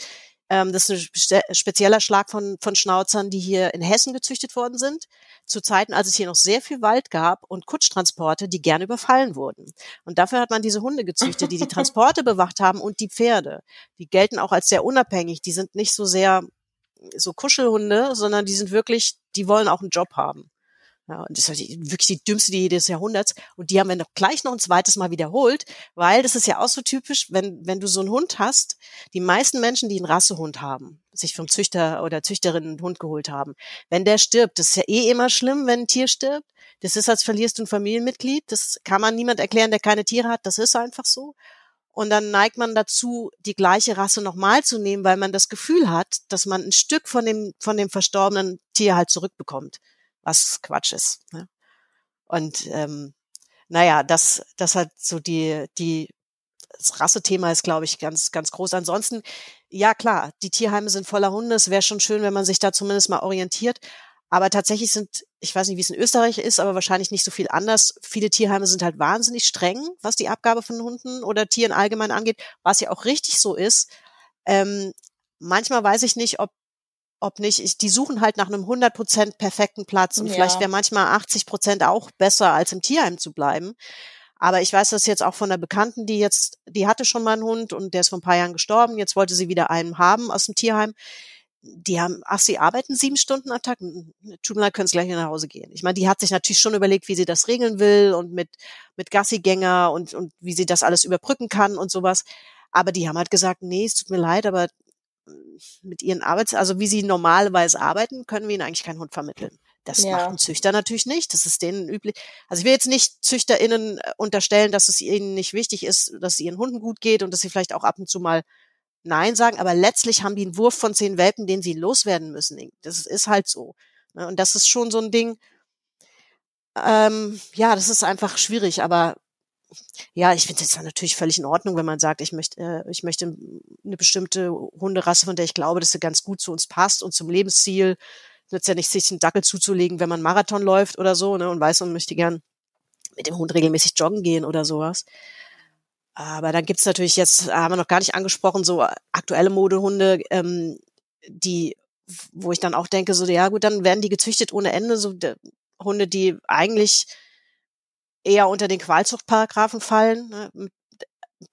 ähm, das ist ein spezieller Schlag von, von Schnauzern, die hier in Hessen gezüchtet worden sind, zu Zeiten, als es hier noch sehr viel Wald gab und Kutschtransporte, die gerne überfallen wurden. Und dafür hat man diese Hunde gezüchtet, die die Transporte bewacht haben und die Pferde. Die gelten auch als sehr unabhängig. Die sind nicht so sehr so Kuschelhunde, sondern die sind wirklich, die wollen auch einen Job haben. Ja, und das ist wirklich die dümmste Idee des Jahrhunderts. Und die haben wir noch gleich noch ein zweites Mal wiederholt, weil das ist ja auch so typisch, wenn, wenn du so einen Hund hast, die meisten Menschen, die einen Rassehund haben, sich vom Züchter oder Züchterin einen Hund geholt haben, wenn der stirbt, das ist ja eh immer schlimm, wenn ein Tier stirbt. Das ist, als verlierst du ein Familienmitglied. Das kann man niemand erklären, der keine Tiere hat. Das ist einfach so. Und dann neigt man dazu, die gleiche Rasse nochmal zu nehmen, weil man das Gefühl hat, dass man ein Stück von dem, von dem verstorbenen Tier halt zurückbekommt. Was Quatsch ist. Ne? Und ähm, naja, das, das hat so die, die, das Rassethema ist, glaube ich, ganz, ganz groß. Ansonsten, ja klar, die Tierheime sind voller Hunde. Es wäre schon schön, wenn man sich da zumindest mal orientiert. Aber tatsächlich sind, ich weiß nicht, wie es in Österreich ist, aber wahrscheinlich nicht so viel anders. Viele Tierheime sind halt wahnsinnig streng, was die Abgabe von Hunden oder Tieren allgemein angeht, was ja auch richtig so ist. Ähm, manchmal weiß ich nicht, ob ob nicht, ich, die suchen halt nach einem 100% perfekten Platz und ja. vielleicht wäre manchmal 80% auch besser, als im Tierheim zu bleiben. Aber ich weiß das jetzt auch von einer Bekannten, die jetzt, die hatte schon mal einen Hund und der ist vor ein paar Jahren gestorben. Jetzt wollte sie wieder einen haben aus dem Tierheim die haben, ach, sie arbeiten sieben Stunden am Tag, tut mir leid, können sie gleich nach Hause gehen. Ich meine, die hat sich natürlich schon überlegt, wie sie das regeln will und mit, mit Gassigänger und, und wie sie das alles überbrücken kann und sowas. Aber die haben halt gesagt, nee, es tut mir leid, aber mit ihren Arbeits-, also wie sie normalerweise arbeiten, können wir ihnen eigentlich keinen Hund vermitteln. Das ja. macht ein Züchter natürlich nicht. Das ist denen üblich. Also ich will jetzt nicht ZüchterInnen äh, unterstellen, dass es ihnen nicht wichtig ist, dass es ihren Hunden gut geht und dass sie vielleicht auch ab und zu mal Nein sagen, aber letztlich haben die einen Wurf von zehn Welpen, den sie loswerden müssen. Das ist halt so. Ne? Und das ist schon so ein Ding, ähm, ja, das ist einfach schwierig, aber ja, ich finde es natürlich völlig in Ordnung, wenn man sagt, ich möchte, äh, ich möchte eine bestimmte Hunderasse, von der ich glaube, dass sie ganz gut zu uns passt und zum Lebensziel. Nützt ja nicht, sich einen Dackel zuzulegen, wenn man Marathon läuft oder so, ne, und weiß, man möchte gern mit dem Hund regelmäßig joggen gehen oder sowas. Aber dann gibt's natürlich jetzt, haben wir noch gar nicht angesprochen, so aktuelle Modehunde, ähm, die, wo ich dann auch denke, so, ja gut, dann werden die gezüchtet ohne Ende, so de, Hunde, die eigentlich eher unter den Qualzuchtparagraphen fallen, ne,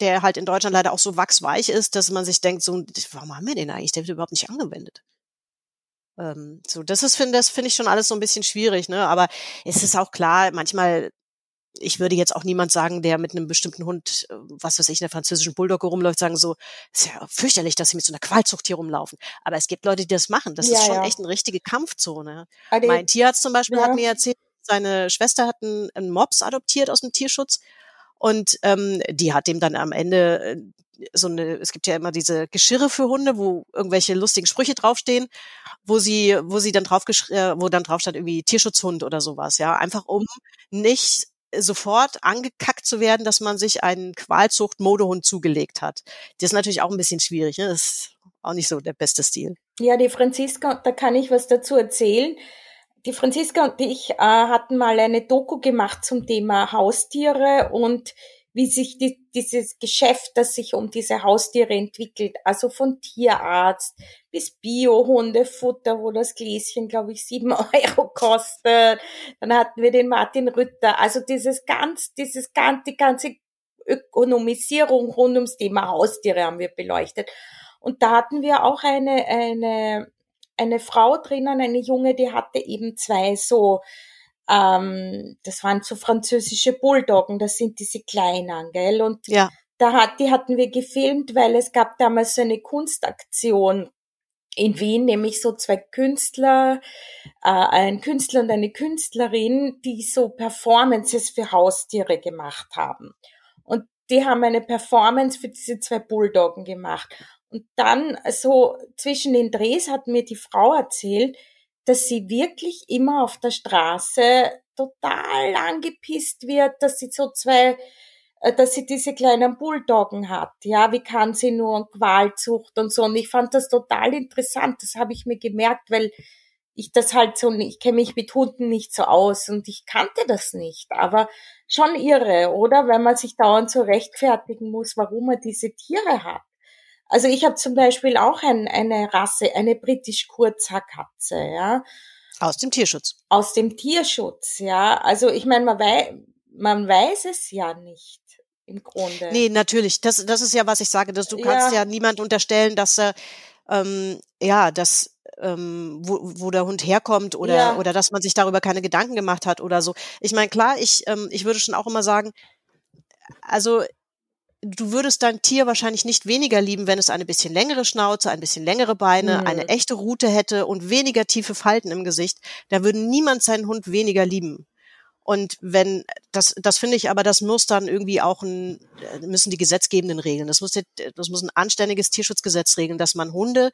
der halt in Deutschland leider auch so wachsweich ist, dass man sich denkt, so, warum haben wir den eigentlich? Der wird überhaupt nicht angewendet. Ähm, so, das ist, finde das finde ich schon alles so ein bisschen schwierig, ne? Aber es ist auch klar, manchmal ich würde jetzt auch niemand sagen, der mit einem bestimmten Hund, äh, was weiß ich, in der französischen Bulldogge rumläuft, sagen so, ist ja fürchterlich, dass sie mit so einer Qualzucht hier rumlaufen. Aber es gibt Leute, die das machen. Das ja, ist schon ja. echt eine richtige Kampfzone. Aber mein Tierarzt zum Beispiel ja. hat mir erzählt, seine Schwester hat einen, einen Mops adoptiert aus dem Tierschutz und ähm, die hat dem dann am Ende äh, so eine, es gibt ja immer diese Geschirre für Hunde, wo irgendwelche lustigen Sprüche draufstehen, wo sie, wo sie dann drauf, äh, wo dann drauf stand irgendwie Tierschutzhund oder sowas, ja, einfach um nicht sofort angekackt zu werden, dass man sich einen Qualzucht-Modehund zugelegt hat. Das ist natürlich auch ein bisschen schwierig. Ne? Das ist auch nicht so der beste Stil. Ja, die Franziska, da kann ich was dazu erzählen. Die Franziska und ich äh, hatten mal eine Doku gemacht zum Thema Haustiere und wie sich die, dieses Geschäft, das sich um diese Haustiere entwickelt, also von Tierarzt bis Bio-Hundefutter, wo das Gläschen, glaube ich, sieben Euro kostet. Dann hatten wir den Martin Rütter. Also dieses ganz, dieses ganz, die ganze Ökonomisierung rund ums Thema Haustiere haben wir beleuchtet. Und da hatten wir auch eine, eine, eine Frau drinnen, eine Junge, die hatte eben zwei so ähm, das waren so französische Bulldoggen, das sind diese kleinen, gell? Und ja. da hat, die hatten wir gefilmt, weil es gab damals so eine Kunstaktion in Wien nämlich so zwei Künstler, äh, ein Künstler und eine Künstlerin, die so Performances für Haustiere gemacht haben. Und die haben eine Performance für diese zwei Bulldoggen gemacht. Und dann so zwischen den Drehs hat mir die Frau erzählt, dass sie wirklich immer auf der Straße total angepisst wird, dass sie so zwei äh, dass sie diese kleinen Bulldoggen hat. Ja, wie kann sie nur Qualzucht und so. Und ich fand das total interessant. Das habe ich mir gemerkt, weil ich das halt so, ich kenne mich mit Hunden nicht so aus und ich kannte das nicht. Aber schon irre, oder? Wenn man sich dauernd so rechtfertigen muss, warum man diese Tiere hat. Also ich habe zum Beispiel auch ein, eine Rasse, eine britisch Kurzhaarkatze, ja. Aus dem Tierschutz. Aus dem Tierschutz, ja. Also ich meine, man, wei man weiß es ja nicht im Grunde. Nee, natürlich. Das, das ist ja, was ich sage, dass du kannst ja, ja niemand unterstellen, dass er, ähm, ja, dass ähm, wo, wo der Hund herkommt oder ja. oder dass man sich darüber keine Gedanken gemacht hat oder so. Ich meine, klar, ich ähm, ich würde schon auch immer sagen, also du würdest dein Tier wahrscheinlich nicht weniger lieben, wenn es eine bisschen längere Schnauze, ein bisschen längere Beine, mhm. eine echte Rute hätte und weniger tiefe Falten im Gesicht. Da würde niemand seinen Hund weniger lieben. Und wenn, das, das finde ich aber, das muss dann irgendwie auch ein, äh, müssen die Gesetzgebenden regeln. Das muss, das muss ein anständiges Tierschutzgesetz regeln, dass man Hunde,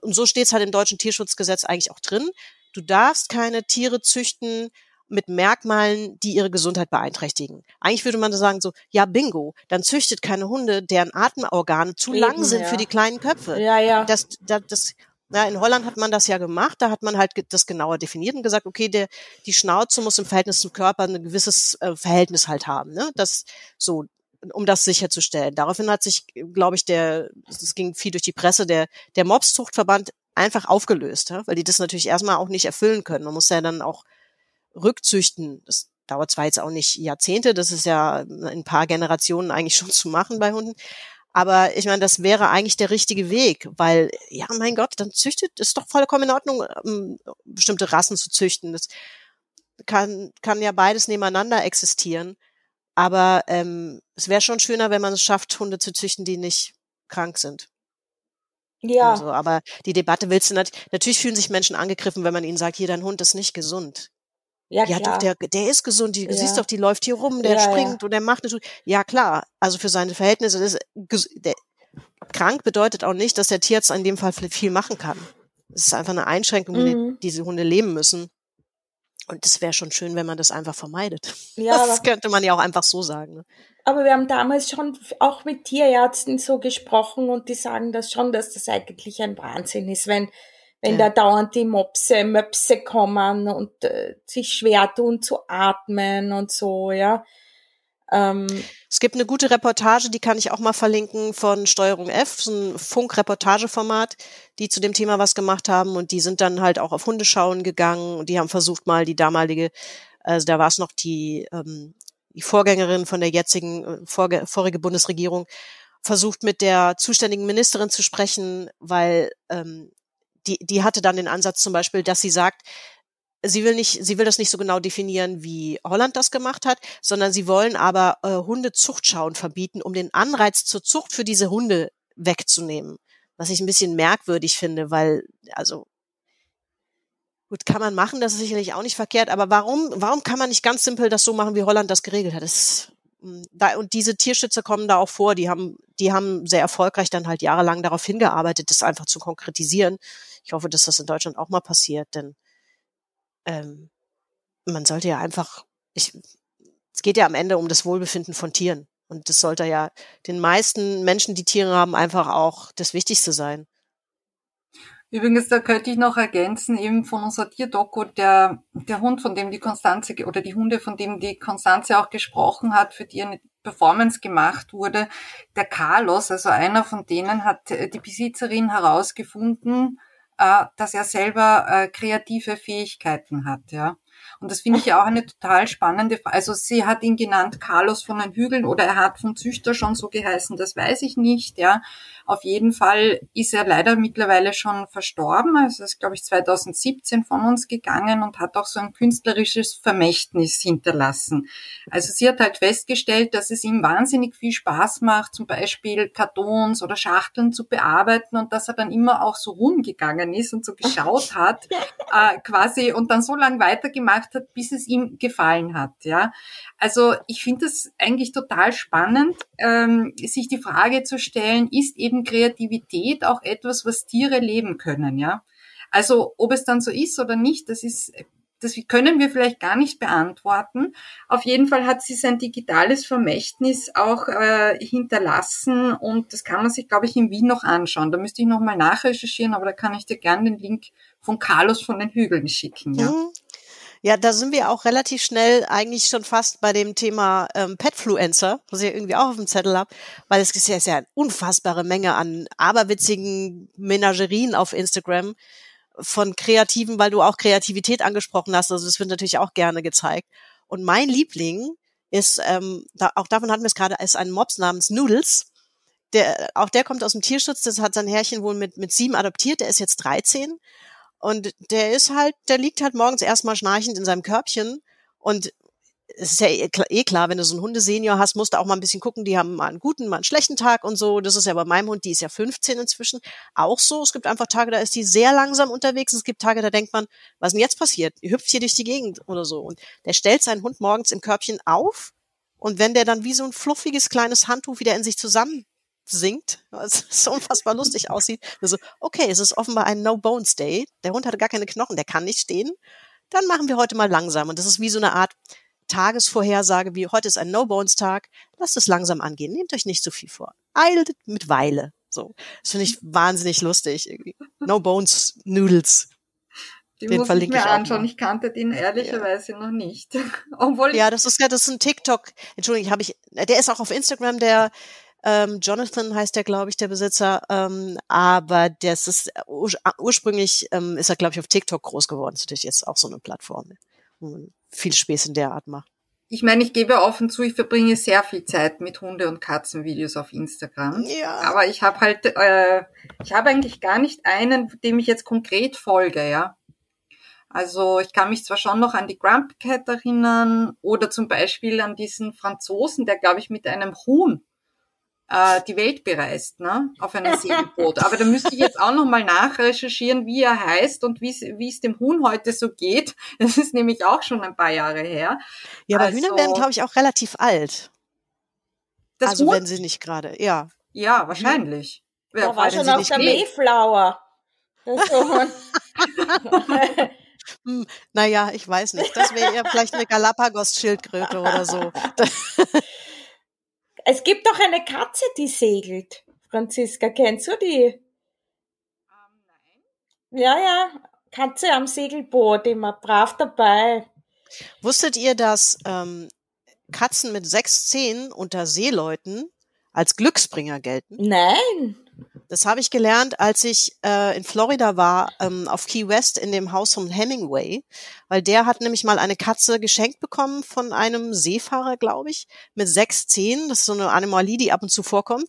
und so steht es halt im deutschen Tierschutzgesetz eigentlich auch drin, du darfst keine Tiere züchten mit Merkmalen, die ihre Gesundheit beeinträchtigen. Eigentlich würde man sagen so, ja bingo, dann züchtet keine Hunde, deren Atemorgane zu Eben, lang sind ja. für die kleinen Köpfe. Ja, ja. Das, das, das ja, in Holland hat man das ja gemacht, da hat man halt das genauer definiert und gesagt, okay, der, die Schnauze muss im Verhältnis zum Körper ein gewisses äh, Verhältnis halt haben, ne? Das so, um das sicherzustellen. Daraufhin hat sich, glaube ich, der, es ging viel durch die Presse, der, der Mobszuchtverband einfach aufgelöst, ja? weil die das natürlich erstmal auch nicht erfüllen können. Man muss ja dann auch rückzüchten. Das dauert zwar jetzt auch nicht Jahrzehnte, das ist ja in ein paar Generationen eigentlich schon zu machen bei Hunden, aber ich meine, das wäre eigentlich der richtige Weg, weil, ja, mein Gott, dann züchtet, ist doch vollkommen in Ordnung, ähm, bestimmte Rassen zu züchten. Das kann, kann ja beides nebeneinander existieren. Aber ähm, es wäre schon schöner, wenn man es schafft, Hunde zu züchten, die nicht krank sind. Ja. Also, aber die Debatte willst du nicht, natürlich fühlen sich Menschen angegriffen, wenn man ihnen sagt, hier, dein Hund ist nicht gesund. Ja, ja doch, der, der ist gesund, die, ja. siehst doch, die läuft hier rum, der ja, springt und der macht eine Ja, klar, also für seine Verhältnisse ist der, krank bedeutet auch nicht, dass der Tierarzt in dem Fall viel machen kann. Es ist einfach eine Einschränkung, mhm. die diese Hunde leben müssen. Und es wäre schon schön, wenn man das einfach vermeidet. Ja, das könnte man ja auch einfach so sagen. Ne? Aber wir haben damals schon auch mit Tierärzten so gesprochen und die sagen das schon, dass das eigentlich ein Wahnsinn ist, wenn wenn ja. da dauernd die Mopse, Möpse kommen und äh, sich schwer tun zu atmen und so, ja. Ähm, es gibt eine gute Reportage, die kann ich auch mal verlinken von Steuerung F, so ein Funk-Reportageformat, die zu dem Thema was gemacht haben und die sind dann halt auch auf Hundeschauen gegangen und die haben versucht mal die damalige, also da war es noch die, ähm, die Vorgängerin von der jetzigen, äh, vorge vorige Bundesregierung, versucht mit der zuständigen Ministerin zu sprechen, weil ähm, die, die hatte dann den Ansatz zum Beispiel, dass sie sagt, sie will nicht, sie will das nicht so genau definieren, wie Holland das gemacht hat, sondern sie wollen aber äh, Hundezuchtschauen verbieten, um den Anreiz zur Zucht für diese Hunde wegzunehmen. Was ich ein bisschen merkwürdig finde, weil, also, gut, kann man machen, das ist sicherlich auch nicht verkehrt, aber warum, warum kann man nicht ganz simpel das so machen, wie Holland das geregelt hat? Das hm, da, und diese Tierschützer kommen da auch vor, die haben, die haben sehr erfolgreich dann halt jahrelang darauf hingearbeitet, das einfach zu konkretisieren. Ich hoffe, dass das in Deutschland auch mal passiert, denn ähm, man sollte ja einfach, ich, es geht ja am Ende um das Wohlbefinden von Tieren. Und das sollte ja den meisten Menschen, die Tiere haben, einfach auch das Wichtigste sein. Übrigens, da könnte ich noch ergänzen, eben von unserer Tierdoku, der, der Hund, von dem die Konstanze, oder die Hunde, von dem die Konstanze auch gesprochen hat, für die eine Performance gemacht wurde, der Carlos, also einer von denen, hat äh, die Besitzerin herausgefunden, äh, dass er selber äh, kreative Fähigkeiten hat, ja. Und das finde ich ja auch eine total spannende Frage. Also sie hat ihn genannt Carlos von den Hügeln oder er hat vom Züchter schon so geheißen, das weiß ich nicht, ja. Auf jeden Fall ist er leider mittlerweile schon verstorben. Also ist, glaube ich, 2017 von uns gegangen und hat auch so ein künstlerisches Vermächtnis hinterlassen. Also sie hat halt festgestellt, dass es ihm wahnsinnig viel Spaß macht, zum Beispiel Kartons oder Schachteln zu bearbeiten und dass er dann immer auch so rumgegangen ist und so geschaut hat, äh, quasi und dann so lange weitergemacht hat, bis es ihm gefallen hat. Ja, also ich finde es eigentlich total spannend, ähm, sich die Frage zu stellen: Ist eben Kreativität auch etwas, was Tiere leben können? Ja, also ob es dann so ist oder nicht, das ist das können wir vielleicht gar nicht beantworten. Auf jeden Fall hat sie sein digitales Vermächtnis auch äh, hinterlassen und das kann man sich, glaube ich, in Wien noch anschauen. Da müsste ich nochmal nachrecherchieren, aber da kann ich dir gerne den Link von Carlos von den Hügeln schicken. Ja. Mhm. Ja, da sind wir auch relativ schnell eigentlich schon fast bei dem Thema ähm, Petfluencer, was ich irgendwie auch auf dem Zettel habe, weil es ist ja, ist ja eine unfassbare Menge an aberwitzigen Menagerien auf Instagram, von Kreativen, weil du auch Kreativität angesprochen hast. Also das wird natürlich auch gerne gezeigt. Und mein Liebling ist, ähm, da, auch davon hatten wir es gerade, ist ein Mops namens Noodles. Der, auch der kommt aus dem Tierschutz, das hat sein Herrchen wohl mit, mit sieben adoptiert, der ist jetzt 13. Und der ist halt, der liegt halt morgens erstmal schnarchend in seinem Körbchen und es ist ja eh, eh klar, wenn du so einen Hundesenior hast, musst du auch mal ein bisschen gucken, die haben mal einen guten, mal einen schlechten Tag und so. Das ist ja bei meinem Hund, die ist ja 15 inzwischen, auch so. Es gibt einfach Tage, da ist die sehr langsam unterwegs. Es gibt Tage, da denkt man, was ist denn jetzt passiert? Die hüpft hier durch die Gegend oder so. Und der stellt seinen Hund morgens im Körbchen auf und wenn der dann wie so ein fluffiges kleines Handtuch wieder in sich zusammen sinkt, was so unfassbar lustig aussieht. Also, okay, es ist offenbar ein No-Bones Day. Der Hund hatte gar keine Knochen, der kann nicht stehen. Dann machen wir heute mal langsam. Und das ist wie so eine Art Tagesvorhersage wie heute ist ein No-Bones-Tag, lasst es langsam angehen, nehmt euch nicht zu so viel vor. Eilt mit Weile. So. Das finde ich wahnsinnig lustig irgendwie. No-Bones Noodles. Den, den muss verlinke ich mir anschauen. Ich kannte den ehrlicherweise ja. noch nicht. Obwohl ja, das ist ja, das ist ein TikTok. Entschuldigung, habe ich. Der ist auch auf Instagram. Der ähm, Jonathan heißt der, glaube ich, der Besitzer. Ähm, aber das ist ur ursprünglich ähm, ist er, glaube ich, auf TikTok groß geworden. Das ist natürlich jetzt auch so eine Plattform viel Späß in der Art macht. Ich meine, ich gebe offen zu, ich verbringe sehr viel Zeit mit Hunde- und Katzenvideos auf Instagram. Ja. Aber ich habe halt, äh, ich habe eigentlich gar nicht einen, dem ich jetzt konkret folge, ja. Also ich kann mich zwar schon noch an die Grump Cat erinnern oder zum Beispiel an diesen Franzosen, der glaube ich mit einem Huhn äh, die Welt bereist, ne, auf einem Segelboot. Aber da müsste ich jetzt auch nochmal nachrecherchieren, wie er heißt und wie es dem Huhn heute so geht. Das ist nämlich auch schon ein paar Jahre her. Ja, aber also, Hühner werden, glaube ich, auch relativ alt. Das also Huhn? wenn sie nicht gerade, ja. Ja, wahrscheinlich. Da ja, war schon auf der Mayflower. hm, naja, ich weiß nicht. Das wäre eher vielleicht eine Galapagos-Schildkröte oder so. Es gibt doch eine Katze, die segelt. Franziska, kennst du die? Um, nein. Ja, ja. Katze am Segelboot, immer brav dabei. Wusstet ihr, dass ähm, Katzen mit sechs Zehen unter Seeleuten als Glücksbringer gelten? Nein. Das habe ich gelernt, als ich äh, in Florida war, ähm, auf Key West in dem Haus von Hemingway, weil der hat nämlich mal eine Katze geschenkt bekommen von einem Seefahrer, glaube ich, mit sechs Zehen. Das ist so eine Anomalie, die ab und zu vorkommt.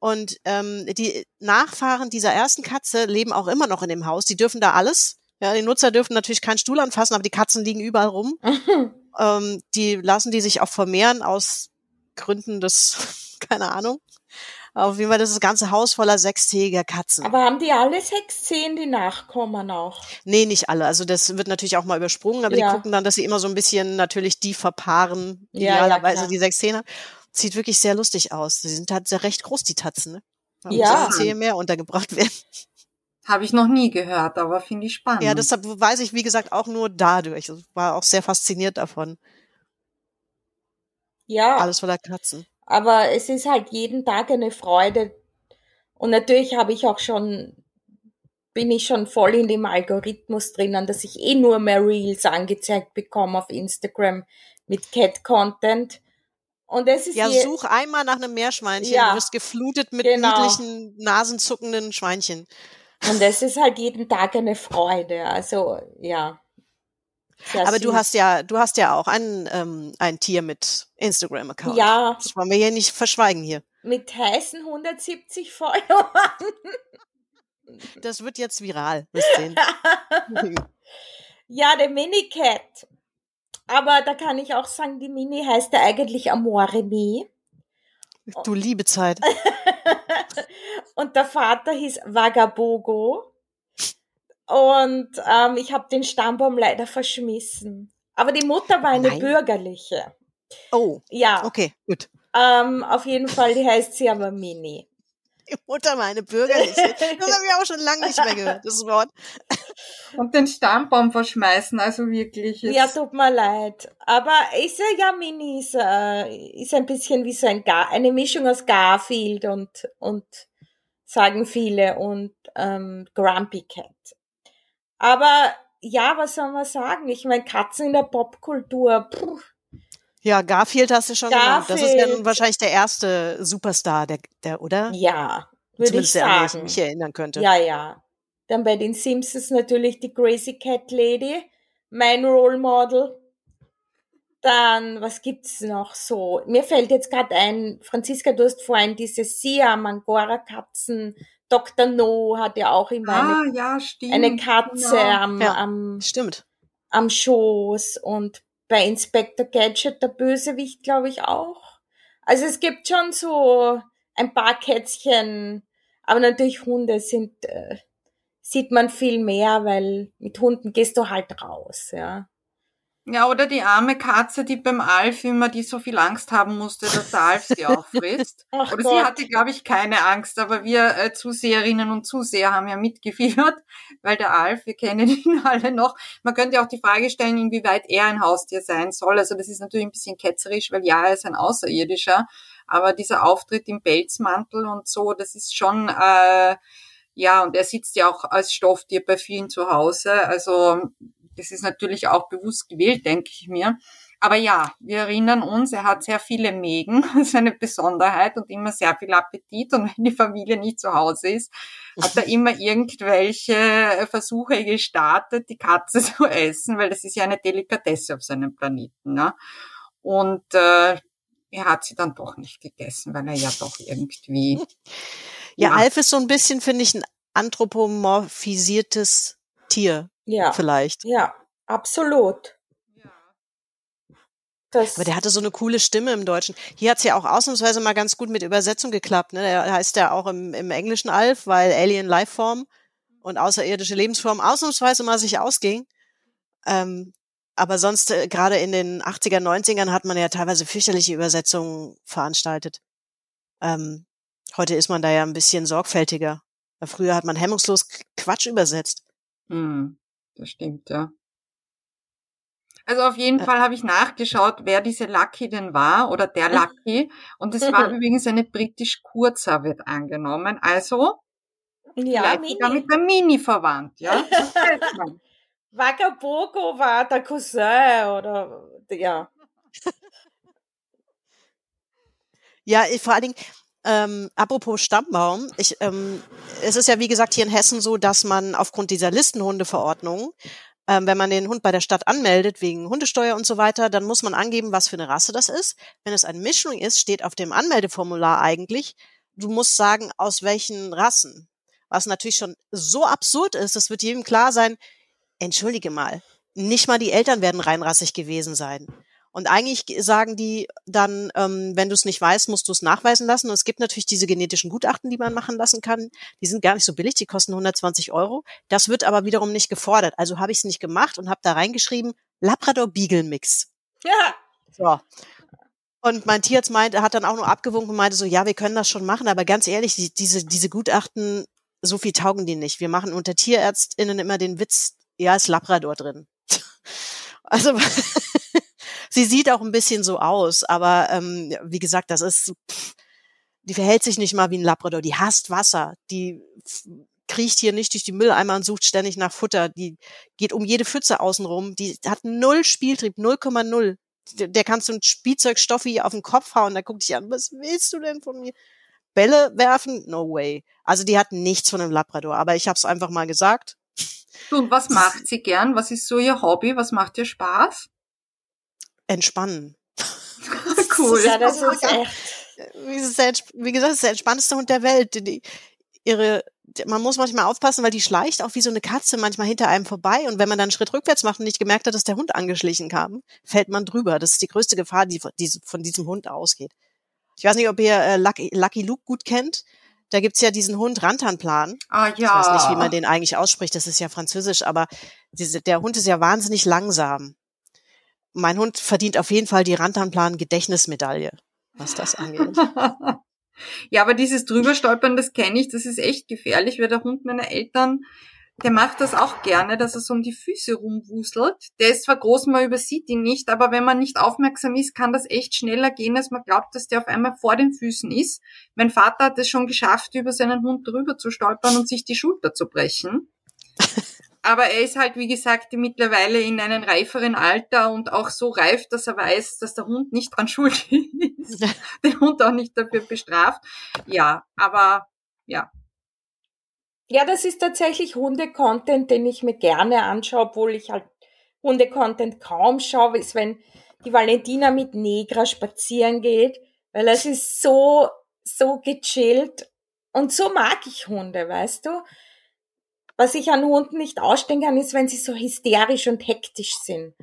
Und ähm, die Nachfahren dieser ersten Katze leben auch immer noch in dem Haus. Die dürfen da alles. Ja, die Nutzer dürfen natürlich keinen Stuhl anfassen, aber die Katzen liegen überall rum. ähm, die lassen die sich auch vermehren aus Gründen des, keine Ahnung. Auf jeden Fall das, ist das ganze Haus voller sechstägiger Katzen. Aber haben die alle sechs Zehen, die Nachkommen auch? Nee, nicht alle. Also das wird natürlich auch mal übersprungen, aber ja. die gucken dann, dass sie immer so ein bisschen natürlich die verpaaren, idealerweise ja, die sechs Zähne. Sieht wirklich sehr lustig aus. Sie sind halt sehr recht groß, die Tatzen, ne? Da ja. Zähne mehr untergebracht werden. Habe ich noch nie gehört, aber finde ich spannend. Ja, deshalb weiß ich, wie gesagt, auch nur dadurch. Ich war auch sehr fasziniert davon. Ja. Alles voller Katzen. Aber es ist halt jeden Tag eine Freude. Und natürlich habe ich auch schon, bin ich schon voll in dem Algorithmus drinnen, dass ich eh nur mehr Reels angezeigt bekomme auf Instagram mit Cat-Content. Und es ist ja, such einmal nach einem Meerschweinchen. Ja, du wirst geflutet mit genau. niedlichen, nasenzuckenden Schweinchen. Und es ist halt jeden Tag eine Freude. Also, ja. Sehr Aber du süß. hast ja, du hast ja auch ein, ähm, ein Tier mit Instagram-Account. Ja. Das wollen wir hier nicht verschweigen hier. mit heißen 170 Followern. Das wird jetzt viral. Wisst sehen. Ja, der Minicat. Aber da kann ich auch sagen, die Mini heißt ja eigentlich Amore Me. du liebe Zeit. Und der Vater hieß Vagabogo. Und ähm, ich habe den Stammbaum leider verschmissen. Aber die Mutter war eine Nein. bürgerliche. Oh, Ja, okay, gut. ähm, auf jeden Fall, die heißt sie aber Mini. Die Mutter meine bürgerliche. Das habe ich auch schon lange nicht mehr gehört, das Wort. Und den Stammbaum verschmeißen, also wirklich. Ja, Jetzt. tut mir leid. Aber ist ja, ja, Mini ist, äh, ist ein bisschen wie so ein Gar eine Mischung aus Garfield und, und sagen viele und ähm, Grumpy Cat. Aber ja, was soll man sagen? Ich meine, Katzen in der Popkultur, puh, Ja, Garfield hast du schon genannt. Das ist ja nun Garfield. wahrscheinlich der erste Superstar, der, der oder? ja, würde ich Zumindest der, ich sagen. mich erinnern könnte. Ja, ja. Dann bei den Simpsons natürlich die Crazy Cat Lady, mein Role Model. Dann, was gibt's noch so? Mir fällt jetzt gerade ein, Franziska, du hast vorhin diese Siam, Angora Katzen, Dr. No hat ja auch immer Ah, eine, ja, stimmt. eine Katze genau. am, Ja. am, Stimmt. am Schoß und bei Inspector Gadget der Bösewicht, glaube ich, auch. Also es gibt schon so ein paar Kätzchen, aber natürlich Hunde sind, äh, sieht man viel mehr, weil mit Hunden gehst du halt raus, ja. Ja, oder die arme Katze, die beim Alf immer, die so viel Angst haben musste, dass der Alf sie auffrisst. Ach Oder Gott. sie hatte, glaube ich, keine Angst, aber wir äh, Zuseherinnen und Zuseher haben ja mitgefiebert, weil der Alf, wir kennen ihn alle noch. Man könnte auch die Frage stellen, inwieweit er ein Haustier sein soll. Also das ist natürlich ein bisschen ketzerisch, weil ja, er ist ein Außerirdischer, aber dieser Auftritt im Pelzmantel und so, das ist schon, äh, ja, und er sitzt ja auch als Stofftier bei vielen zu Hause. Also das ist natürlich auch bewusst gewählt, denke ich mir. Aber ja, wir erinnern uns, er hat sehr viele Mägen, das ist eine Besonderheit und immer sehr viel Appetit. Und wenn die Familie nicht zu Hause ist, hat er immer irgendwelche Versuche gestartet, die Katze zu essen, weil das ist ja eine Delikatesse auf seinem Planeten. Ne? Und äh, er hat sie dann doch nicht gegessen, weil er ja doch irgendwie Ja, Ja. Alf ist so ein bisschen, finde ich, ein anthropomorphisiertes Tier, Ja, vielleicht. ja, absolut. Das, Aber der hatte so eine coole Stimme im Deutschen. Hier hat's ja auch ausnahmsweise mal ganz gut mit Übersetzung geklappt. Ne? Der heißt ja auch im, im Englischen Alf, weil Alien Lifeform und außerirdische Lebensform ausnahmsweise mal sich ausging. Ähm, aber sonst, äh, gerade in den 80er, 90ern hat man ja teilweise fürchterliche Übersetzungen veranstaltet. Ähm, heute ist man da ja ein bisschen sorgfältiger. Früher hat man hemmungslos Quatsch übersetzt. Hm, das stimmt, ja. Also auf jeden. Fall habe ich nachgeschaut, wer diese Lucky denn war oder der Lucky. Und es war übrigens eine britisch Kurzer, wird angenommen. Also ja, vielleicht sogar Mini. mit der Mini verwandt, ja. Vagabogo war der Cousin oder, ja. Ja, ich- vor allen Dingen, ähm, apropos Stammbaum, ich, ähm, es ist ja wie gesagt hier in Hessen so, dass man aufgrund dieser Listenhundeverordnung, ähm, wenn man den Hund bei der Stadt anmeldet wegen Hundesteuer und so weiter, dann muss man angeben, was für eine Rasse das ist. Wenn es eine Mischung ist, steht auf dem Anmeldeformular eigentlich, du musst sagen, aus welchen Rassen. Was natürlich schon so absurd ist, das wird jedem klar sein, entschuldige mal, nicht mal die Eltern werden reinrassig gewesen sein. Und eigentlich sagen die dann, ähm, wenn du es nicht weißt, musst du es nachweisen lassen. Und es gibt natürlich diese genetischen Gutachten, die man machen lassen kann. Die sind gar nicht so billig, die kosten 120 Euro. Das wird aber wiederum nicht gefordert. Also habe ich es nicht gemacht und habe da reingeschrieben, Labrador Beagle Mix. Ja, So. Und mein Tierarzt meinte, hat dann auch nur abgewunken und meinte so, ja, wir können das schon machen, aber ganz ehrlich, die, diese, diese Gutachten, so viel taugen die nicht. Wir machen unter TierärztInnen immer den Witz, ja, ist Labrador drin. Also, sie sieht auch ein bisschen so aus, aber ähm, wie gesagt, das ist, pff, die verhält sich nicht mal wie ein Labrador, die hasst Wasser, die kriecht hier nicht durch die Mülleimer und sucht ständig nach Futter, die geht um jede Pfütze außenrum, die hat null Spieltrieb, 0,0. Der, der kannst du ein Spielzeugstoffi auf den Kopf hauen, da guckt dich an, was willst du denn von mir? Bälle werfen? No way. Also die hat nichts von einem Labrador, aber ich habe es einfach mal gesagt. Du, und was macht sie gern? Was ist so ihr Hobby? Was macht ihr Spaß? Entspannen. cool. Ja, das ist echt. Wie gesagt, wie gesagt, das ist der entspannteste Hund der Welt. Die, die, ihre, man muss manchmal aufpassen, weil die schleicht auch wie so eine Katze manchmal hinter einem vorbei. Und wenn man dann einen Schritt rückwärts macht und nicht gemerkt hat, dass der Hund angeschlichen kam, fällt man drüber. Das ist die größte Gefahr, die von diesem Hund ausgeht. Ich weiß nicht, ob ihr äh, Lucky, Lucky Luke gut kennt. Da gibt's ja diesen Hund Rantanplan. Ah ja. Ich weiß nicht, wie man den eigentlich ausspricht. Das ist ja französisch, aber diese, der Hund ist ja wahnsinnig langsam. Mein Hund verdient auf jeden Fall die Rantanplan Gedächtnismedaille, was das angeht. ja, aber dieses Drüberstolpern, das kenne ich, das ist echt gefährlich, weil der Hund meiner Eltern der macht das auch gerne, dass er so um die Füße rumwuselt. Der ist zwar groß, man übersieht ihn nicht, aber wenn man nicht aufmerksam ist, kann das echt schneller gehen, als man glaubt, dass der auf einmal vor den Füßen ist. Mein Vater hat es schon geschafft, über seinen Hund drüber zu stolpern und sich die Schulter zu brechen. Aber er ist halt, wie gesagt, mittlerweile in einem reiferen Alter und auch so reif, dass er weiß, dass der Hund nicht dran schuld ist. Den Hund auch nicht dafür bestraft. Ja, aber ja, ja, das ist tatsächlich Hunde-Content, den ich mir gerne anschaue, obwohl ich halt Hunde-Content kaum schaue, ist, wenn die Valentina mit Negra spazieren geht, weil es ist so, so gechillt und so mag ich Hunde, weißt du? Was ich an Hunden nicht ausstehen kann, ist, wenn sie so hysterisch und hektisch sind.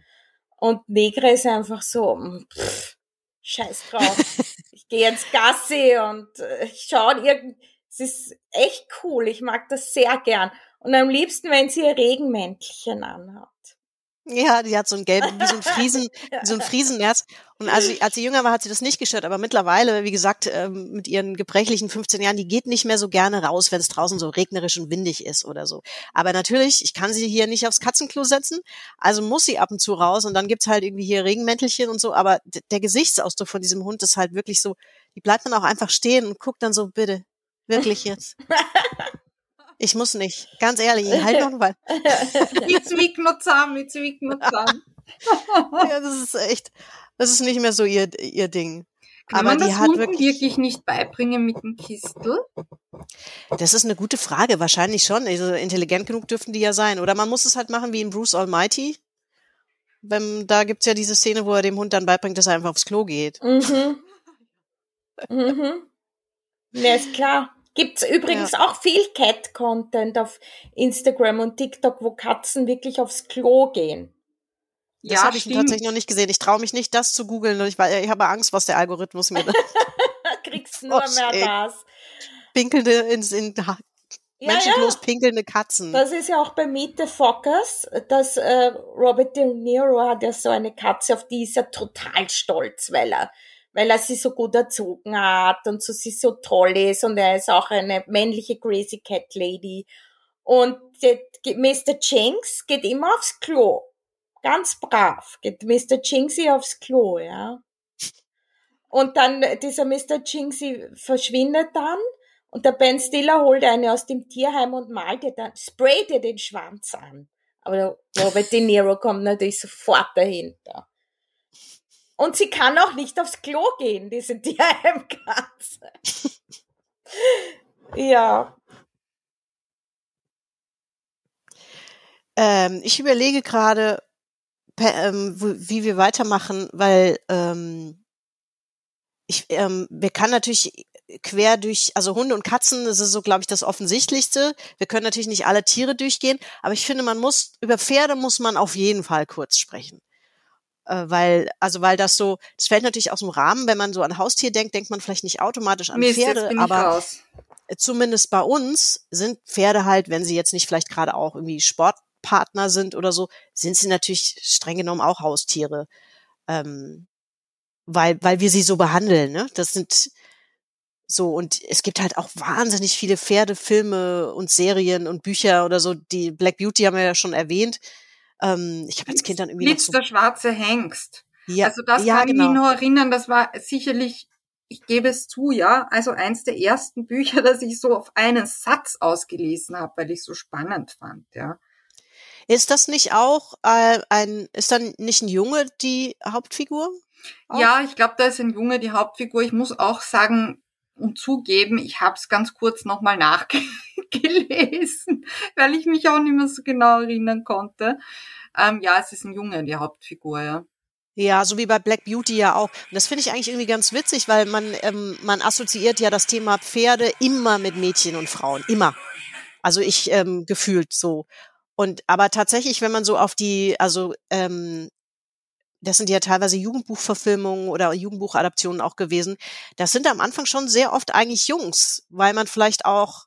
Und Negra ist einfach so, mm, pff, scheiß drauf. ich gehe ins Gassi und äh, ich schaue irgend es ist echt cool. Ich mag das sehr gern. Und am liebsten, wenn sie ihr Regenmäntelchen anhat. Ja, die hat so ein gelben, wie so ein Friesen, so ein Friesennerz. Und also, als sie jünger war, hat sie das nicht gestört. Aber mittlerweile, wie gesagt, ähm, mit ihren gebrechlichen 15 Jahren, die geht nicht mehr so gerne raus, wenn es draußen so regnerisch und windig ist oder so. Aber natürlich, ich kann sie hier nicht aufs Katzenklo setzen. Also muss sie ab und zu raus. Und dann gibt's halt irgendwie hier Regenmäntelchen und so. Aber der Gesichtsausdruck von diesem Hund ist halt wirklich so, die bleibt dann auch einfach stehen und guckt dann so, bitte, Wirklich jetzt. Ich muss nicht. Ganz ehrlich, ich halt noch mal. Jetzt wiegt noch zusammen. ja, das ist echt, das ist nicht mehr so ihr, ihr Ding. Kann Aber man das die hat wirklich, wirklich nicht beibringen mit dem Kistel? Das ist eine gute Frage. Wahrscheinlich schon. Also intelligent genug dürfen die ja sein. Oder man muss es halt machen wie in Bruce Almighty. Wenn, da gibt's ja diese Szene, wo er dem Hund dann beibringt, dass er einfach aufs Klo geht. Mhm. mhm. Ja, ist klar. Gibt's übrigens ja. auch viel Cat-Content auf Instagram und TikTok, wo Katzen wirklich aufs Klo gehen. Das ja, habe ich tatsächlich noch nicht gesehen. Ich traue mich nicht, das zu googeln. Ich, ich habe Angst, was der Algorithmus mir Kriegst nur oh, mehr ey. das. Pinkelnde ins in, ja, menschenlos ja. pinkelnde Katzen. Das ist ja auch bei Meet the Fockers, dass äh, Robert De Niro hat ja so eine Katze, auf die ist er total stolz, weil er weil er sie so gut erzogen hat und so sie so toll ist und er ist auch eine männliche Crazy Cat Lady. Und Mr. Jinx geht immer aufs Klo. Ganz brav geht Mr. Jinxie aufs Klo, ja. Und dann dieser Mr. Jinxie verschwindet dann und der Ben Stiller holt eine aus dem Tierheim und malt ihr dann, sprayt ihr den Schwanz an. Aber Robert De Niro kommt natürlich sofort dahinter. Und sie kann auch nicht aufs Klo gehen, diese DRM-Katze. ja. Ähm, ich überlege gerade, ähm, wie wir weitermachen, weil ähm, ich, ähm, wir kann natürlich quer durch, also Hunde und Katzen, das ist so, glaube ich, das Offensichtlichste. Wir können natürlich nicht alle Tiere durchgehen, aber ich finde, man muss, über Pferde muss man auf jeden Fall kurz sprechen äh, weil also weil das so, das fällt natürlich aus dem Rahmen, wenn man so an Haustier denkt, denkt man vielleicht nicht automatisch an Mist, Pferde, aber zumindest bei uns sind Pferde halt, wenn sie jetzt nicht vielleicht gerade auch irgendwie Sportpartner sind oder so, sind sie natürlich streng genommen auch Haustiere, ähm, weil weil wir sie so behandeln. Ne? Das sind so, und es gibt halt auch wahnsinnig viele Pferdefilme und Serien und Bücher oder so. Die Black Beauty haben wir ja schon erwähnt. Ähm, ich habe als Kind dann irgendwie. Blitz so der schwarze Hengst. Ja, also das ja, kann genau. ich mich nur erinnern, das war sicherlich, ich gebe es zu, ja, also eins der ersten Bücher, das ich so auf einen Satz ausgelesen habe, weil ich so spannend fand, ja. Ist das nicht auch äh, ein, ist dann nicht ein Junge die Hauptfigur? Auch? Ja, ich glaube, da ist ein Junge die Hauptfigur. Ich muss auch sagen und zugeben, ich habe es ganz kurz nochmal nachgelesen gelesen, weil ich mich auch nicht mehr so genau erinnern konnte. Ähm, ja, es ist ein Junge, die Hauptfigur, ja. Ja, so wie bei Black Beauty ja auch. Und das finde ich eigentlich irgendwie ganz witzig, weil man, ähm, man assoziiert ja das Thema Pferde immer mit Mädchen und Frauen. Immer. Also ich ähm, gefühlt so. Und aber tatsächlich, wenn man so auf die, also ähm, das sind ja teilweise Jugendbuchverfilmungen oder Jugendbuchadaptionen auch gewesen, das sind am Anfang schon sehr oft eigentlich Jungs, weil man vielleicht auch,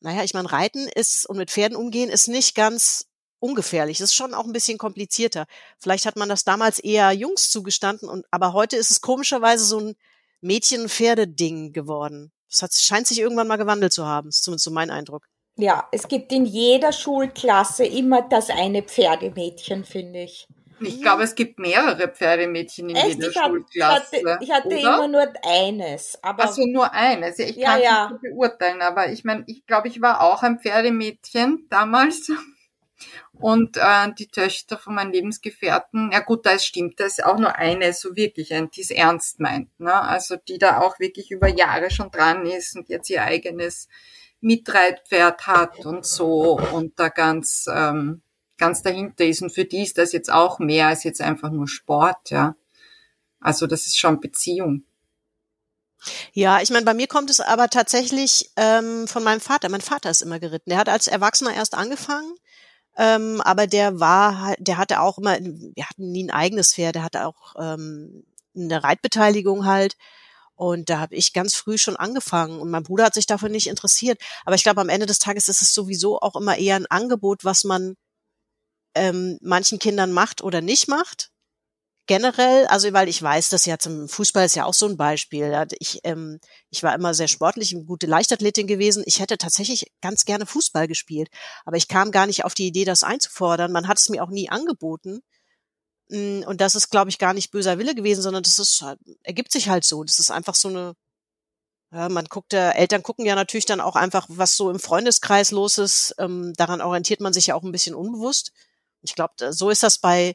naja, ich meine, Reiten ist und mit Pferden umgehen ist nicht ganz ungefährlich. Das ist schon auch ein bisschen komplizierter. Vielleicht hat man das damals eher Jungs zugestanden und aber heute ist es komischerweise so ein Mädchen-Pferde-Ding geworden. Das hat, scheint sich irgendwann mal gewandelt zu haben. Ist zumindest so mein Eindruck. Ja, es gibt in jeder Schulklasse immer das eine Pferdemädchen, finde ich. Ich glaube, es gibt mehrere Pferdemädchen in Echt? jeder Ich, hab, ich Schulklasse. hatte, ich hatte immer nur eines. Aber Also nur eines. Ja, ich Ja, kann ja. es nicht beurteilen, aber ich meine, ich glaube, ich war auch ein Pferdemädchen damals. Und äh, die Töchter von meinen Lebensgefährten, ja gut, da stimmt, da ist auch nur eine so wirklich, ein, die es ernst meint. Ne? Also die da auch wirklich über Jahre schon dran ist und jetzt ihr eigenes Mitreitpferd hat und so und da ganz, ähm, ganz dahinter ist. Und für die ist das jetzt auch mehr als jetzt einfach nur Sport, ja. Also das ist schon Beziehung. Ja, ich meine, bei mir kommt es aber tatsächlich ähm, von meinem Vater. Mein Vater ist immer geritten. Der hat als Erwachsener erst angefangen, ähm, aber der war, halt- der hatte auch immer, wir hatten nie ein eigenes Pferd, der hatte auch ähm, eine Reitbeteiligung halt. Und da habe ich ganz früh schon angefangen und mein Bruder hat sich dafür nicht interessiert. Aber ich glaube, am Ende des Tages ist es sowieso auch immer eher ein Angebot, was man ähm, manchen Kindern macht oder nicht macht generell, also weil ich weiß, dass ja zum Fußball ist ja auch so ein Beispiel. Ich, ähm, ich war immer sehr sportlich, eine gute Leichtathletin gewesen. Ich hätte tatsächlich ganz gerne Fußball gespielt, aber ich kam gar nicht auf die Idee, das einzufordern. Man hat es mir auch nie angeboten. Mm, Und das ist, glaube ich, gar nicht böser Wille gewesen, sondern das ist, ergibt sich halt so. Das ist einfach so eine, ja, man guckt, äh, Eltern gucken ja natürlich dann auch einfach, was so im Freundeskreis los ist. Ähm, daran orientiert man sich ja auch ein bisschen unbewusst. Ich glaube, so ist das bei,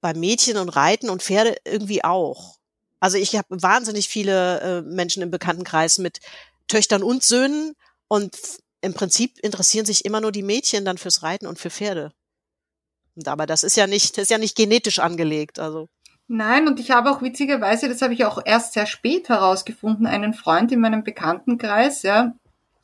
bei Mädchen und Reiten und Pferde irgendwie auch. Also ich habe wahnsinnig viele äh, Menschen im Bekanntenkreis mit Töchtern und Söhnen und im Prinzip interessieren sich immer nur die Mädchen dann fürs Reiten und für Pferde. Und aber das ist ja nicht, das ist ja nicht genetisch angelegt. Also Nein, und ich habe auch witzigerweise, das habe ich auch erst sehr spät herausgefunden, einen Freund in meinem Bekanntenkreis, ja.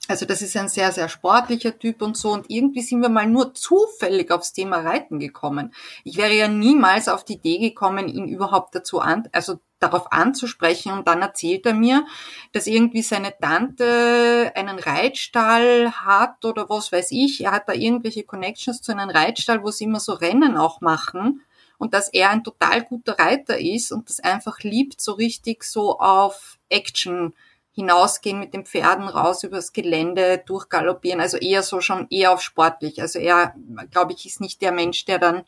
Also das ist ein sehr, sehr sportlicher Typ und so. Und irgendwie sind wir mal nur zufällig aufs Thema Reiten gekommen. Ich wäre ja niemals auf die Idee gekommen, ihn überhaupt dazu an, also darauf anzusprechen. Und dann erzählt er mir, dass irgendwie seine Tante einen Reitstall hat oder was weiß ich. Er hat da irgendwelche Connections zu einem Reitstall, wo sie immer so Rennen auch machen und dass er ein total guter Reiter ist und das einfach liebt, so richtig so auf Action hinausgehen mit den Pferden raus übers Gelände, durchgaloppieren, also eher so schon eher auf sportlich. Also er, glaube ich, ist nicht der Mensch, der dann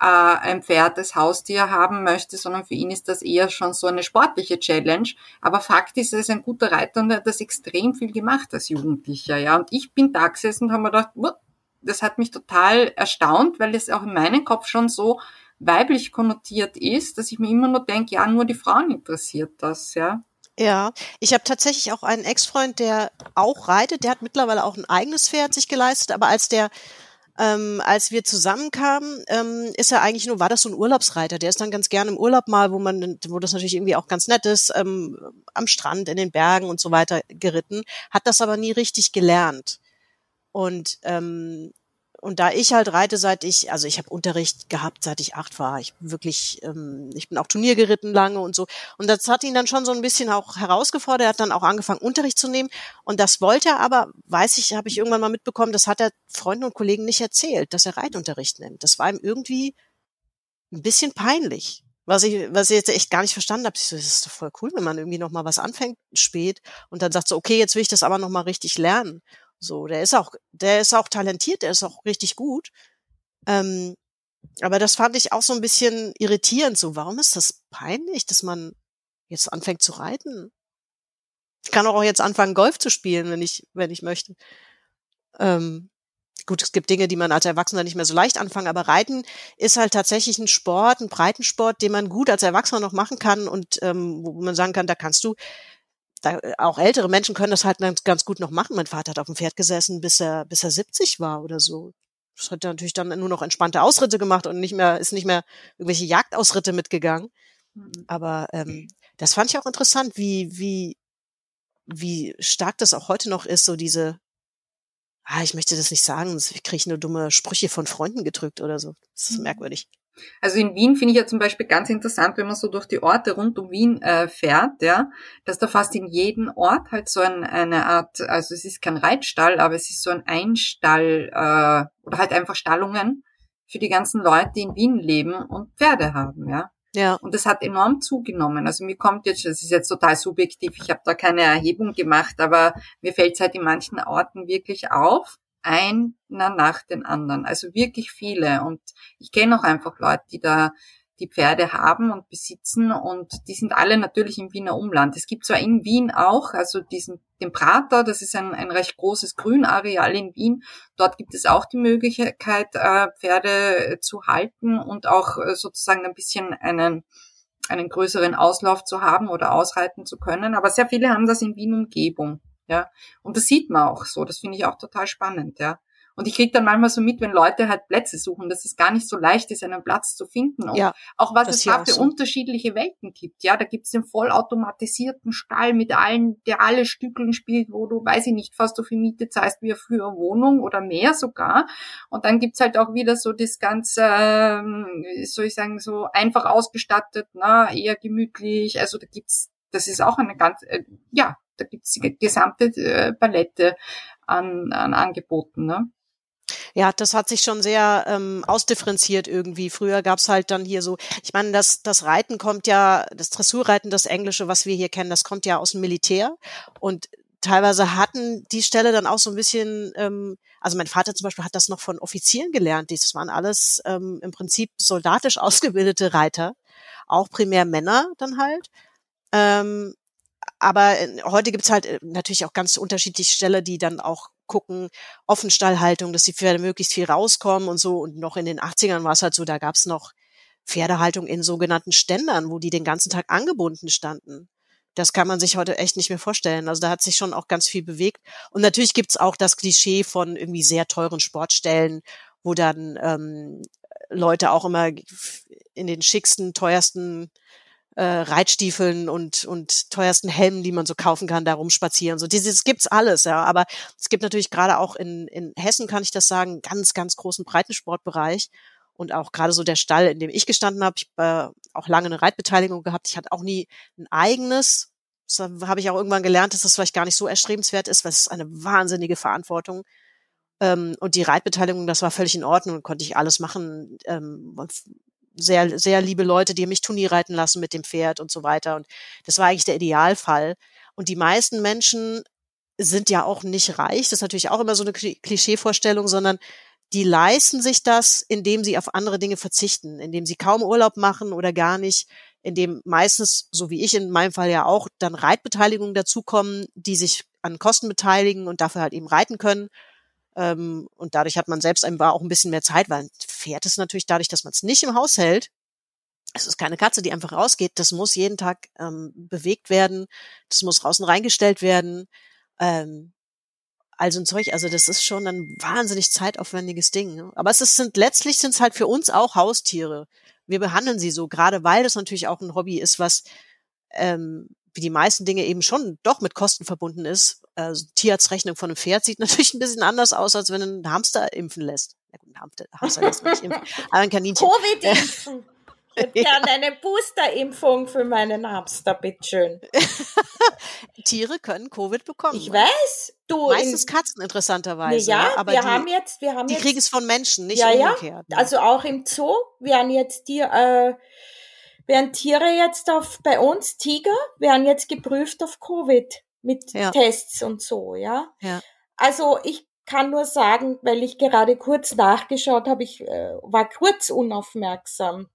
äh, ein Pferd als Haustier haben möchte, sondern für ihn ist das eher schon so eine sportliche Challenge. Aber Fakt ist, er ist ein guter Reiter und er hat das extrem viel gemacht als Jugendlicher. Ja, und ich bin da gesessen und habe mir gedacht, "Wuh, das hat mich total erstaunt, weil es auch in meinem Kopf schon so weiblich konnotiert ist, dass ich mir immer nur denke, ja, nur die Frauen interessiert das, ja. Ja, ich habe tatsächlich auch einen Ex-Freund, der auch reitet. Der hat mittlerweile auch ein eigenes Pferd sich geleistet, aber als der ähm, als wir zusammenkamen, ähm, ist er eigentlich nur, war das so ein Urlaubsreiter. Der ist dann ganz gerne im Urlaub mal, wo man, wo das natürlich irgendwie auch ganz nett ist, ähm, am Strand, in den Bergen und so weiter geritten, hat das aber nie richtig gelernt. Und ähm, und da ich halt reite, seit ich, also ich habe Unterricht gehabt, seit ich acht war. Ich bin wirklich, ähm, ich bin auch Turnier geritten lange und so. Und das hat ihn dann schon so ein bisschen auch herausgefordert. Er hat dann auch angefangen, Unterricht zu nehmen. Und das wollte er aber, weiß ich, habe ich irgendwann mal mitbekommen, das hat er Freunden und Kollegen nicht erzählt, dass er Reitunterricht nimmt. Das war ihm irgendwie ein bisschen peinlich. Was ich, was ich jetzt echt gar nicht verstanden habe, ich so, das ist doch voll cool, wenn man irgendwie noch mal was anfängt spät und dann sagt so, okay, jetzt will ich das aber noch mal richtig lernen. So, der ist auch, der ist auch talentiert, der ist auch richtig gut. Ähm, aber das fand ich auch so ein bisschen irritierend. So, warum ist das peinlich, dass man jetzt anfängt zu reiten? Ich kann auch jetzt anfangen, Golf zu spielen, wenn ich, wenn ich möchte. Ähm, gut, es gibt Dinge, die man als Erwachsener nicht mehr so leicht anfangen, aber Reiten ist halt tatsächlich ein Sport, ein Breitensport, den man gut als Erwachsener noch machen kann und ähm, wo man sagen kann, da kannst du da, auch ältere Menschen können das halt ganz, ganz gut noch machen. Mein Vater hat auf dem Pferd gesessen, bis er, bis er 70 war oder so. Das hat er natürlich dann nur noch entspannte Ausritte gemacht und nicht mehr, ist nicht mehr irgendwelche Jagdausritte mitgegangen. Mhm. Aber ähm, das fand ich auch interessant, wie, wie, wie stark das auch heute noch ist, so diese, ah, ich möchte das nicht sagen, ich kriege nur dumme Sprüche von Freunden gedrückt oder so. Das ist mhm. merkwürdig. Also in Wien finde ich ja zum Beispiel ganz interessant, wenn man so durch die Orte rund um Wien äh, fährt, ja, dass da fast in jedem Ort halt so ein, eine Art, also es ist kein Reitstall, aber es ist so ein Einstall äh, oder halt einfach Stallungen für die ganzen Leute, die in Wien leben und Pferde haben, ja. Ja. Und das hat enorm zugenommen. Also mir kommt jetzt, das ist jetzt total subjektiv, ich habe da keine Erhebung gemacht, aber mir fällt es halt in manchen Orten wirklich auf, einer nach den anderen. Also wirklich viele. Und ich kenne auch einfach Leute, die da die Pferde haben und besitzen und die sind alle natürlich im Wiener Umland. Es gibt zwar in Wien auch, also diesen, den Prater, das ist ein, ein recht großes Grünareal in Wien. Dort gibt es auch die Möglichkeit, äh, Pferde zu halten und auch äh, sozusagen ein bisschen einen, einen größeren Auslauf zu haben oder ausreiten zu können. Aber sehr viele haben das in Wien Umgebung. Ja, und das sieht man auch so. Das finde ich auch total spannend, ja. Und ich kriege dann manchmal so mit, wenn Leute halt Plätze suchen, dass es gar nicht so leicht ist, einen Platz zu finden. Und ja, auch was es da für so. unterschiedliche Welten gibt. Ja, da gibt es den vollautomatisierten Stall mit allen, der alle Stückeln spielt, wo du, weiß ich nicht, fast so viel Miete zahlst wie für eine Wohnung oder mehr sogar. Und dann gibt's halt auch wieder so das ganze, ähm, soll ich sagen, so einfach ausgestattet, na, eher gemütlich. Also da gibt's, das ist auch eine ganz, äh, ja, da gibt's die gesamte äh, Palette an, an Angeboten. Ne? Ja, das hat sich schon sehr ähm, ausdifferenziert irgendwie. Früher gab's halt dann hier so, ich meine, das, das Reiten kommt ja, das Dressurreiten, das Englische, was wir hier kennen, das kommt ja aus dem Militär. Und teilweise hatten die Stelle dann auch so ein bisschen, ähm, also mein Vater zum Beispiel hat das noch von Offizieren gelernt. Das waren alles ähm, im Prinzip soldatisch ausgebildete Reiter, auch primär Männer dann halt. Ähm, aber äh, heute gibt's halt äh, natürlich auch ganz unterschiedliche Stelle, die dann auch gucken, Offenstallhaltung, dass die Pferde möglichst viel rauskommen und so. Und noch in den 80ern war es halt so, da gab's noch Pferdehaltung in sogenannten Ständern, wo die den ganzen Tag angebunden standen. Das kann man sich heute echt nicht mehr vorstellen. Also da hat sich schon auch ganz viel bewegt. Und natürlich gibt's auch das Klischee von irgendwie sehr teuren Sportstellen, wo dann ähm, Leute auch immer in den schicksten, teuersten äh, Reitstiefeln und, und teuersten Helmen, die man so kaufen kann, da rumspazieren. So, dieses gibt's alles, ja. Aber es gibt natürlich gerade auch in, in Hessen, kann ich das sagen, ganz, ganz großen Breitensportbereich. Und auch gerade so der Stall, in dem ich gestanden habe, ich habe äh, auch lange eine Reitbeteiligung gehabt. Ich hatte auch nie ein eigenes. Das habe ich auch irgendwann gelernt, dass das vielleicht gar nicht so erstrebenswert ist, weil es ist eine wahnsinnige Verantwortung. Ähm, und die Reitbeteiligung, das war völlig in Ordnung, konnte ich alles machen. Ähm, sehr, sehr liebe Leute, die mich Turnier reiten lassen mit dem Pferd und so weiter. Und das war eigentlich der Idealfall. Und die meisten Menschen sind ja auch nicht reich. Das ist natürlich auch immer so eine Klischeevorstellung, sondern die leisten sich das, indem sie auf andere Dinge verzichten, indem sie kaum Urlaub machen oder gar nicht, indem meistens, so wie ich in meinem Fall ja auch, dann Reitbeteiligungen dazukommen, die sich an Kosten beteiligen und dafür halt eben reiten können ähm, und dadurch hat man selbst einfach auch ein bisschen mehr Zeit, weil ein Pferd ist natürlich dadurch, dass man es nicht im Haus hält. Es ist keine Katze, die einfach rausgeht. Das muss jeden Tag ähm, bewegt werden. Das muss draußen reingestellt werden. Ähm, also ein Zeug, also das ist schon ein wahnsinnig zeitaufwendiges Ding. Ne? Aber es ist, sind letztlich sind es halt für uns auch Haustiere. Wir behandeln sie so, gerade weil das natürlich auch ein Hobby ist, was ähm, wie die meisten Dinge eben schon doch mit Kosten verbunden ist. Also Tierarztrechnung von einem Pferd sieht natürlich ein bisschen anders aus, als wenn ein Hamster impfen lässt. Ja gut, ein Hamster, Hamster lässt nicht impfen, aber ein Kaninchen. Covid impfen. Ich hätte gerne eine Boosterimpfung für meinen Hamster, bitteschön. Tiere können Covid bekommen. Ich weiß. Du Meistens Katzen interessanterweise. Ja, ne? aber wir die, haben jetzt, wir haben die jetzt, kriegen es von Menschen, nicht ja, umgekehrt. Ja, also auch im Zoo werden jetzt die äh, werden Tiere jetzt auf, bei uns, Tiger, werden jetzt geprüft auf Covid mit ja. Tests und so, ja. ja. Also ich kann nur sagen, weil ich gerade kurz nachgeschaut habe, ich äh, war kurz unaufmerksam.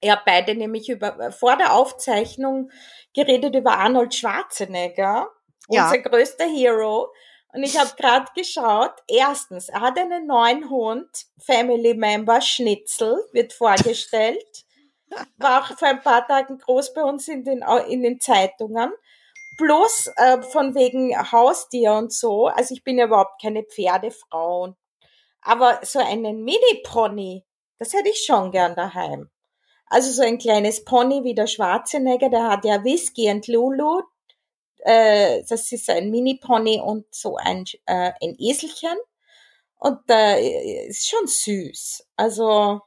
Er beide nämlich über, vor der Aufzeichnung geredet über Arnold Schwarzenegger, ja. unser größter Hero. Und ich habe gerade geschaut, erstens, er hat einen neuen Hund, Family Member Schnitzel, wird vorgestellt war auch vor ein paar Tagen groß bei uns in den, in den Zeitungen. bloß äh, von wegen Haustier und so. Also ich bin ja überhaupt keine Pferdefrau. Aber so einen Mini-Pony, das hätte ich schon gern daheim. Also so ein kleines Pony wie der Schwarzenegger, der hat ja Whisky und Lulu. Äh, das ist ein Mini-Pony und so ein, äh, ein Eselchen. Und äh, ist schon süß. Also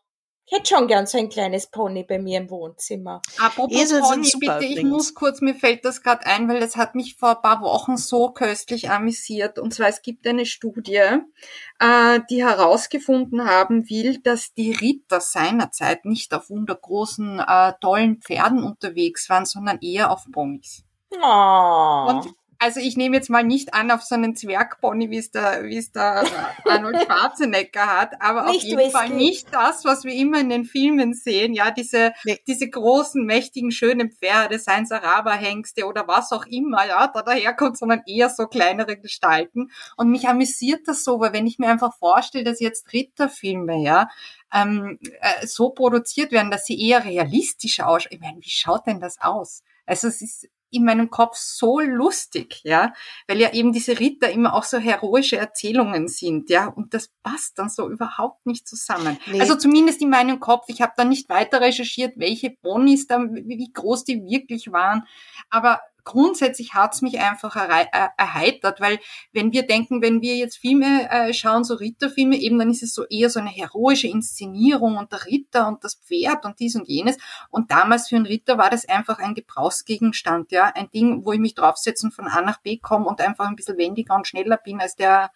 ich hätte schon gern so ein kleines Pony bei mir im Wohnzimmer. Apropos Esel Pony, super, bitte, ich muss kurz, mir fällt das gerade ein, weil das hat mich vor ein paar Wochen so köstlich amüsiert. Und zwar, es gibt eine Studie, äh, die herausgefunden haben will, dass die Ritter seinerzeit nicht auf wundergroßen, äh, tollen Pferden unterwegs waren, sondern eher auf Ponys. Oh. Und also ich nehme jetzt mal nicht an auf so einen Zwergpony, wie es der, wie es der Arnold Schwarzenegger hat, aber nicht auf jeden Whisky. Fall nicht das, was wir immer in den Filmen sehen, ja, diese, nee. diese großen, mächtigen, schönen Pferde, seien es Araberhengste oder was auch immer, ja, da daherkommt, sondern eher so kleinere Gestalten. Und mich amüsiert das so, weil wenn ich mir einfach vorstelle, dass jetzt Ritterfilme, ja, ähm, äh, so produziert werden, dass sie eher realistisch ausschauen. Ich meine, wie schaut denn das aus? Also es ist in meinem Kopf so lustig, ja, weil ja eben diese Ritter immer auch so heroische Erzählungen sind, ja, und das passt dann so überhaupt nicht zusammen. Nee. Also zumindest in meinem Kopf. Ich habe da nicht weiter recherchiert, welche Bonis da, wie groß die wirklich waren, aber grundsätzlich hat's mich einfach äh, erheitert, weil wenn wir denken, wenn wir jetzt Filme äh, schauen, so Ritterfilme, eben dann ist es so eher so eine heroische Inszenierung und der Ritter und das Pferd und dies und jenes. Und damals für einen Ritter war das einfach ein Gebrauchsgegenstand, ja, ein Ding, wo ich mich draufsetzen von A nach B komme und einfach ein bisschen wendiger und schneller bin als der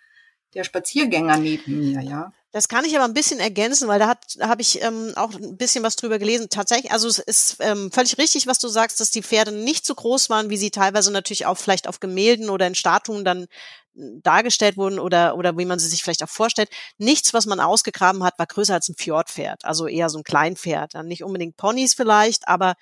der Spaziergänger neben mir, ja. Das kann ich aber ein bisschen ergänzen, weil da hat habe ich ähm, auch ein bisschen was drüber gelesen. Tatsächlich, also es ist ähm, völlig richtig, was du sagst, dass die Pferde nicht so groß waren, wie sie teilweise natürlich auch vielleicht auf Gemälden oder in Statuen dann hm, dargestellt wurden oder oder wie man sie sich vielleicht auch vorstellt. Nichts, was man ausgegraben hat, war größer als ein Fjordpferd, also eher so ein Kleinpferd. Dann nicht unbedingt Ponys vielleicht, aber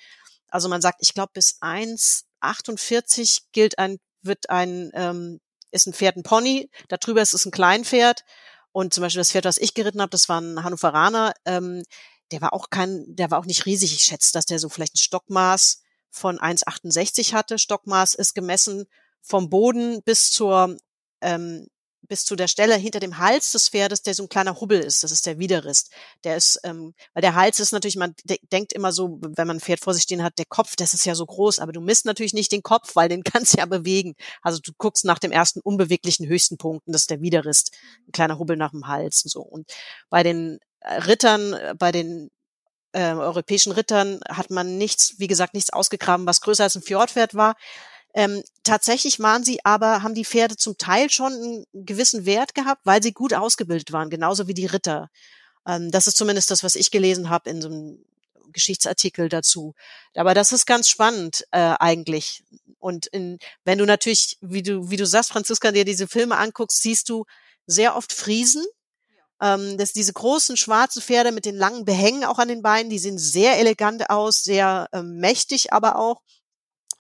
also man sagt, ich glaube bis 1,48 gilt ein wird ein ähm, ist ein Pferd ein Pony, darüber ist es ein Kleinpferd und zum Beispiel das Pferd, was ich geritten habe, das war ein Hannoveraner. Ähm, der war auch kein, der war auch nicht riesig. Ich schätze, dass der so vielleicht ein Stockmaß von 1,68 hatte. Stockmaß ist gemessen vom Boden bis zur ähm, bis zu der Stelle hinter dem Hals des Pferdes, der so ein kleiner Hubbel ist. Das ist der Widerrist. Der ist, ähm, weil der Hals ist natürlich, man de denkt immer so, wenn man ein Pferd vor sich stehen hat, der Kopf, das ist ja so groß, aber du misst natürlich nicht den Kopf, weil den kannst du ja bewegen. Also du guckst nach dem ersten unbeweglichen höchsten Punkten, das ist der Widerrist, ein kleiner Hubbel nach dem Hals und so. Und bei den äh, Rittern, äh, bei den äh, europäischen Rittern hat man nichts, wie gesagt, nichts ausgegraben, was größer als ein Fjordpferd war. Ähm, tatsächlich waren sie aber, haben die Pferde zum Teil schon einen gewissen Wert gehabt, weil sie gut ausgebildet waren, genauso wie die Ritter. Ähm, das ist zumindest das, was ich gelesen habe in so einem Geschichtsartikel dazu. Aber das ist ganz spannend äh, eigentlich. Und in, wenn du natürlich, wie du, wie du sagst, Franziska, dir diese Filme anguckst, siehst du sehr oft Friesen. Ähm, das, diese großen schwarzen Pferde mit den langen Behängen auch an den Beinen, die sehen sehr elegant aus, sehr ähm, mächtig aber auch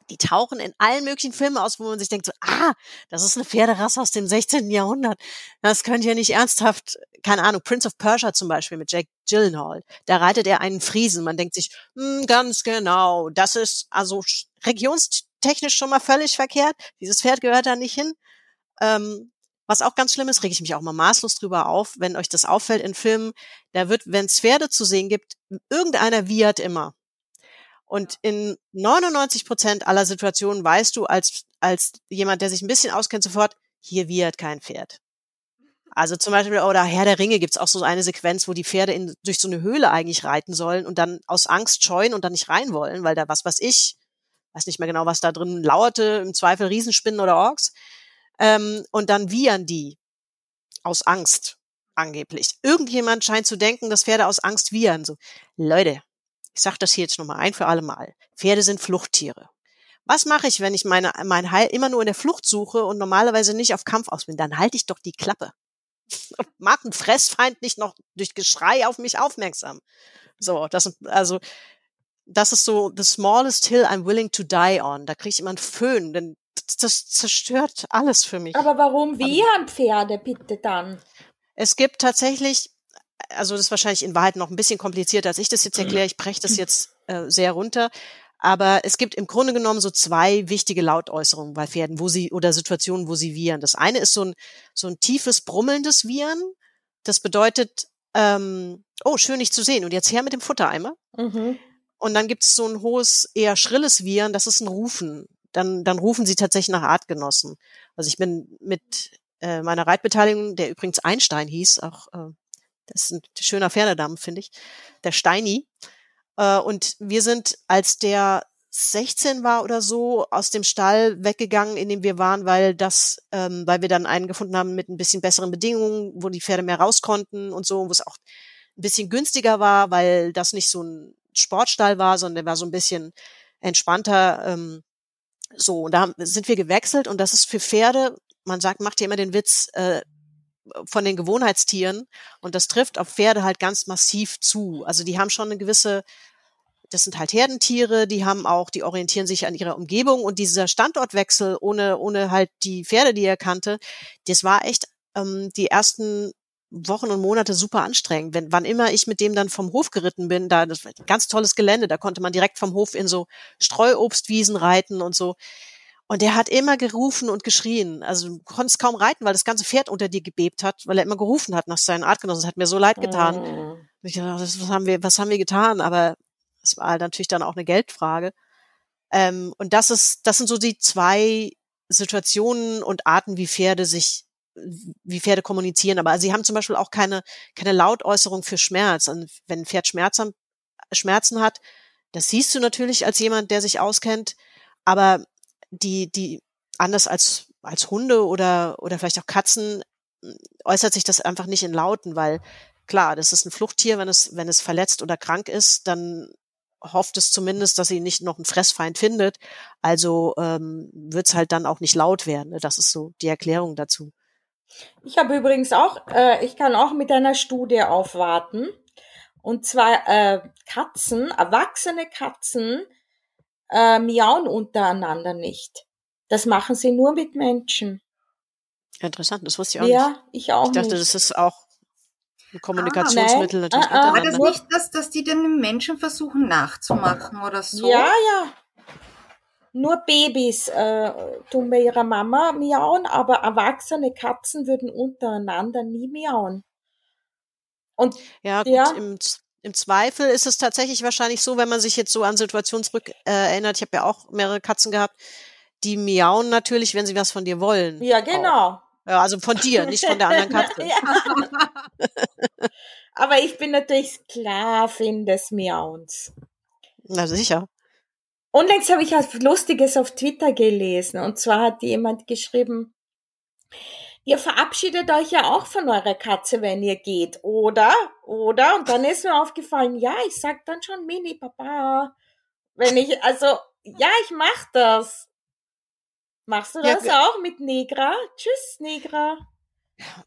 die tauchen in allen möglichen Filmen aus, wo man sich denkt, so, ah, das ist eine Pferderasse aus dem 16. Jahrhundert. Das könnte ja nicht ernsthaft, keine Ahnung, Prince of Persia zum Beispiel mit Jack Gyllenhaal. Da reitet er einen Friesen. Man denkt sich, hm, ganz genau, das ist also regionstechnisch schon mal völlig verkehrt. Dieses Pferd gehört da nicht hin. Ähm, was auch ganz schlimm ist, rege ich mich auch mal maßlos drüber auf, wenn euch das auffällt in Filmen, da wird, wenn es Pferde zu sehen gibt, irgendeiner wiehert immer. Und in 99 Prozent aller Situationen weißt du als, als jemand, der sich ein bisschen auskennt, sofort, hier wird kein Pferd. Also zum Beispiel, oder Herr der Ringe gibt's auch so eine Sequenz, wo die Pferde in, durch so eine Höhle eigentlich reiten sollen und dann aus Angst scheuen und dann nicht rein wollen, weil da was was ich, weiß nicht mehr genau, was da drin lauerte, im Zweifel Riesenspinnen oder Orks. Ähm, und dann wiehern die aus Angst, angeblich. Irgendjemand scheint zu denken, dass Pferde aus Angst wiehern. So, Leute, ich sage das hier jetzt nochmal ein für alle Mal. Pferde sind Fluchttiere. Was mache ich, wenn ich meine, mein Heil immer nur in der Flucht suche und normalerweise nicht auf Kampf aus bin? Dann halte ich doch die Klappe. Macht ein Fressfeind nicht noch durch Geschrei auf mich aufmerksam. So, das, also, das ist so the smallest hill I'm willing to die on. Da kriege ich immer einen Föhn, denn das zerstört alles für mich. Aber warum wehren Pferde bitte dann? Es gibt tatsächlich also das ist wahrscheinlich in Wahrheit noch ein bisschen komplizierter, als ich das jetzt erkläre. Ich breche das jetzt äh, sehr runter. Aber es gibt im Grunde genommen so zwei wichtige Lautäußerungen bei Pferden, wo sie oder Situationen, wo sie wiehern. Das eine ist so ein so ein tiefes brummelndes Wiehern. Das bedeutet, ähm, oh schön dich zu sehen und jetzt her mit dem Futtereimer. Mhm. Und dann gibt es so ein hohes, eher schrilles Wiehern. Das ist ein Rufen. Dann dann rufen sie tatsächlich nach Artgenossen. Also ich bin mit äh, meiner Reitbeteiligung, der übrigens Einstein hieß, auch äh, das ist ein schöner Pferdedamm, finde ich, der Steini. Äh, und wir sind, als der 16 war oder so, aus dem Stall weggegangen, in dem wir waren, weil das, ähm, weil wir dann einen gefunden haben mit ein bisschen besseren Bedingungen, wo die Pferde mehr raus konnten und so, wo es auch ein bisschen günstiger war, weil das nicht so ein Sportstall war, sondern der war so ein bisschen entspannter. Ähm, so, und da sind wir gewechselt und das ist für Pferde, man sagt, macht ja immer den Witz, äh, von den Gewohnheitstieren und das trifft auf Pferde halt ganz massiv zu. Also die haben schon eine gewisse das sind halt Herdentiere, die haben auch, die orientieren sich an ihrer Umgebung und dieser Standortwechsel ohne, ohne halt die Pferde, die er kannte, das war echt ähm, die ersten Wochen und Monate super anstrengend. Wenn, wann immer ich mit dem dann vom Hof geritten bin, da, das war ein ganz tolles Gelände, da konnte man direkt vom Hof in so Streuobstwiesen reiten und so. Und der hat immer gerufen und geschrien. Also du konntest kaum reiten, weil das ganze Pferd unter dir gebebt hat, weil er immer gerufen hat nach seinen Artgenossen. Das hat mir so leid getan. Mhm. Ich dachte, was haben wir, was haben wir getan? Aber es war halt natürlich dann auch eine Geldfrage. Ähm, und das ist, das sind so die zwei Situationen und Arten, wie Pferde sich, wie Pferde kommunizieren. Aber sie haben zum Beispiel auch keine, keine Lautäußerung für Schmerz. Und wenn ein Pferd Schmerzen, Schmerzen hat, das siehst du natürlich als jemand, der sich auskennt. Aber die, die, anders als, als Hunde oder, oder vielleicht auch Katzen, äußert sich das einfach nicht in Lauten, weil klar, das ist ein Fluchttier, wenn es, wenn es verletzt oder krank ist, dann hofft es zumindest, dass sie nicht noch einen Fressfeind findet. Also ähm, wird halt dann auch nicht laut werden. Ne? Das ist so die Erklärung dazu. Ich habe übrigens auch, äh, ich kann auch mit einer Studie aufwarten. Und zwar äh, Katzen, erwachsene Katzen äh, miauen untereinander nicht. Das machen sie nur mit Menschen. Interessant, das wusste ich auch ja, nicht. ich auch Ich dachte, nicht. das ist auch ein Kommunikationsmittel natürlich Ah, ah, Aber das nicht, dass, dass die den Menschen versuchen nachzumachen oder so. Ja, ja. Nur Babys äh, tun bei ihrer Mama miauen, aber erwachsene Katzen würden untereinander nie miauen. Und Ja, gut, Ja. Im, Z- im Zweifel ist es tatsächlich wahrscheinlich so, wenn man sich jetzt so an Situationen zurück äh, erinnert, ich habe ja auch mehrere Katzen gehabt, die miauen natürlich, wenn sie was von dir wollen. ja, Auch. genau. Ja, also von dir, nicht von der anderen Katze. Aber ich bin natürlich Sklavin des Miauens. Na sicher. Unlängst habe ich was Lustiges auf Twitter gelesen. Und zwar hat jemand geschrieben, ihr verabschiedet euch ja auch von eurer Katze, wenn ihr geht, oder? Oder? Und dann ist mir aufgefallen, ja, ich sag dann schon Mini Papa. Wenn ich, also, ja, ich mach das. Machst du Ja, das ge- auch mit Negra? Tschüss, Negra.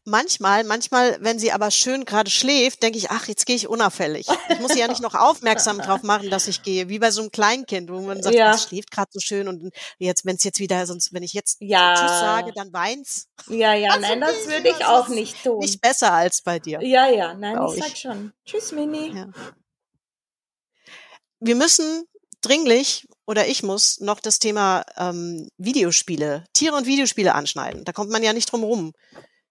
Manchmal, manchmal, wenn sie aber schön gerade schläft, denke ich, ach, jetzt gehe ich unauffällig. Ich muss sie ja nicht noch aufmerksam drauf machen, dass ich gehe, wie bei so einem Kleinkind, wo man sagt, Ja. es schläft gerade so schön und jetzt, wenn es jetzt wieder, sonst, wenn ich jetzt Ja. Tschüss sage, dann weint's. Ja, ja, Also nein, das würde ich auch nicht tun. Nicht besser als bei dir. Ja, ja, nein, Glaub ich sag ich. schon. Tschüss, Mini. Ja. Wir müssen dringlich oder ich muss noch das Thema ähm, Videospiele, Tiere und Videospiele anschneiden. Da kommt man ja nicht drum rum.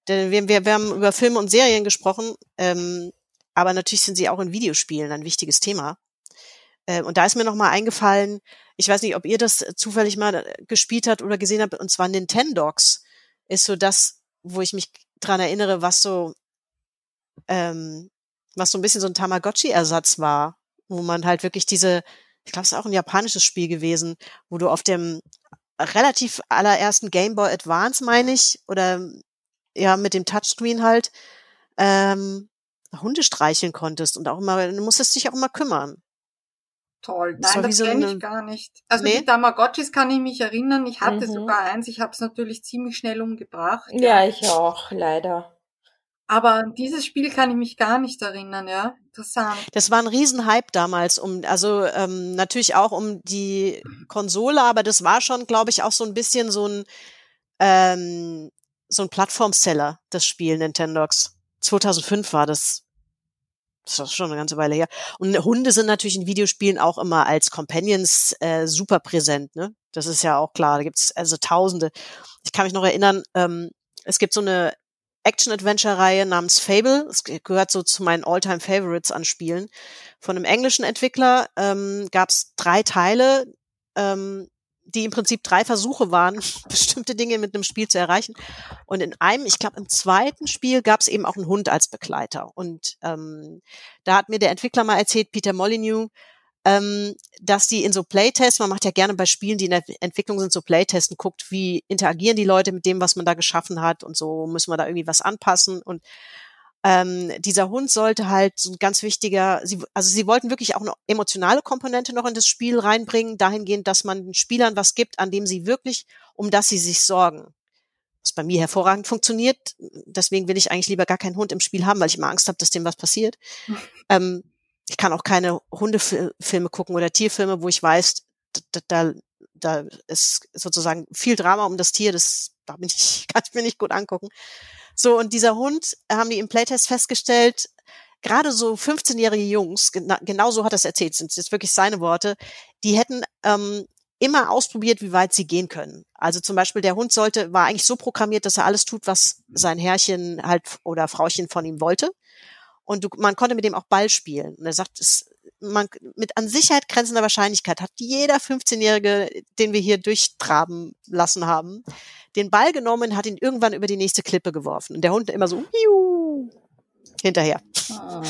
Denn wir, wir, wir haben über Filme und Serien gesprochen, ähm, aber natürlich sind sie auch in Videospielen ein wichtiges Thema. Äh, und da ist mir noch mal eingefallen, ich weiß nicht, ob ihr das zufällig mal äh, gespielt habt oder gesehen habt, und zwar Nintendogs ist so das, wo ich mich dran erinnere, was so, ähm, was so ein bisschen so ein Tamagotchi-Ersatz war, wo man halt wirklich diese, ich glaube, es ist auch ein japanisches Spiel gewesen, wo du auf dem relativ allerersten Game Boy Advance, meine ich, oder ja, mit dem Touchscreen halt, ähm, Hunde streicheln konntest und auch immer, du musstest dich auch immer kümmern. Toll. Das Nein, das so kenne ich gar nicht. Also Nee? die Tamagotchis kann ich mich erinnern. Ich hatte Mhm. sogar eins. Ich habe es natürlich ziemlich schnell umgebracht. Ja, ich auch, leider. Aber an dieses Spiel kann ich mich gar nicht erinnern, ja. Interessant. Das war ein Riesenhype damals, um, also ähm, natürlich auch um die Konsole, aber das war schon, glaube ich, auch so ein bisschen so ein ähm, so ein Plattformseller, das Spiel Nintendogs. 2005 war das. Das ist schon eine ganze Weile her. Und Hunde sind natürlich in Videospielen auch immer als Companions äh, super präsent, ne? Das ist ja auch klar. Da gibt's also Tausende. Ich kann mich noch erinnern, ähm, es gibt so eine Action-Adventure-Reihe namens Fable. Es gehört so zu meinen All-Time-Favorites an Spielen. Von einem englischen Entwickler ähm, gab drei Teile, ähm, die im Prinzip drei Versuche waren, bestimmte Dinge mit einem Spiel zu erreichen. Und in einem, ich glaube im zweiten Spiel gab es eben auch einen Hund als Begleiter. Und ähm, da hat mir der Entwickler mal erzählt, Peter Molyneux, ähm, dass die in so Playtests, man macht ja gerne bei Spielen, die in der Entwicklung sind, so Playtesten, guckt, wie interagieren die Leute mit dem, was man da geschaffen hat und so müssen wir da irgendwie was anpassen. Und ähm, dieser Hund sollte halt so ein ganz wichtiger, sie, also sie wollten wirklich auch eine emotionale Komponente noch in das Spiel reinbringen, dahingehend, dass man den Spielern was gibt, an dem sie wirklich, um das sie sich sorgen. Was bei mir hervorragend funktioniert. Deswegen will ich eigentlich lieber gar keinen Hund im Spiel haben, weil ich immer Angst habe, dass dem was passiert. ähm, ich kann auch keine Hundefilme gucken oder Tierfilme, wo ich weiß, da, da, da ist sozusagen viel Drama um das Tier, das da bin ich, kann ich mir nicht gut angucken. So, und dieser Hund, haben die im Playtest festgestellt, gerade so 15-jährige Jungs, gena genau so hat er es erzählt, sind jetzt wirklich seine Worte, die hätten ähm, immer ausprobiert, wie weit sie gehen können. Also zum Beispiel der Hund sollte, war eigentlich so programmiert, dass er alles tut, was sein Herrchen halt oder Frauchen von ihm wollte. Und du, man konnte mit dem auch Ball spielen. Und er sagt, es, man, mit an Sicherheit grenzender Wahrscheinlichkeit hat jeder 15-Jährige, den wir hier durchtraben lassen haben, den Ball genommen, hat ihn irgendwann über die nächste Klippe geworfen. Und der Hund immer so hiu, hinterher. Oh.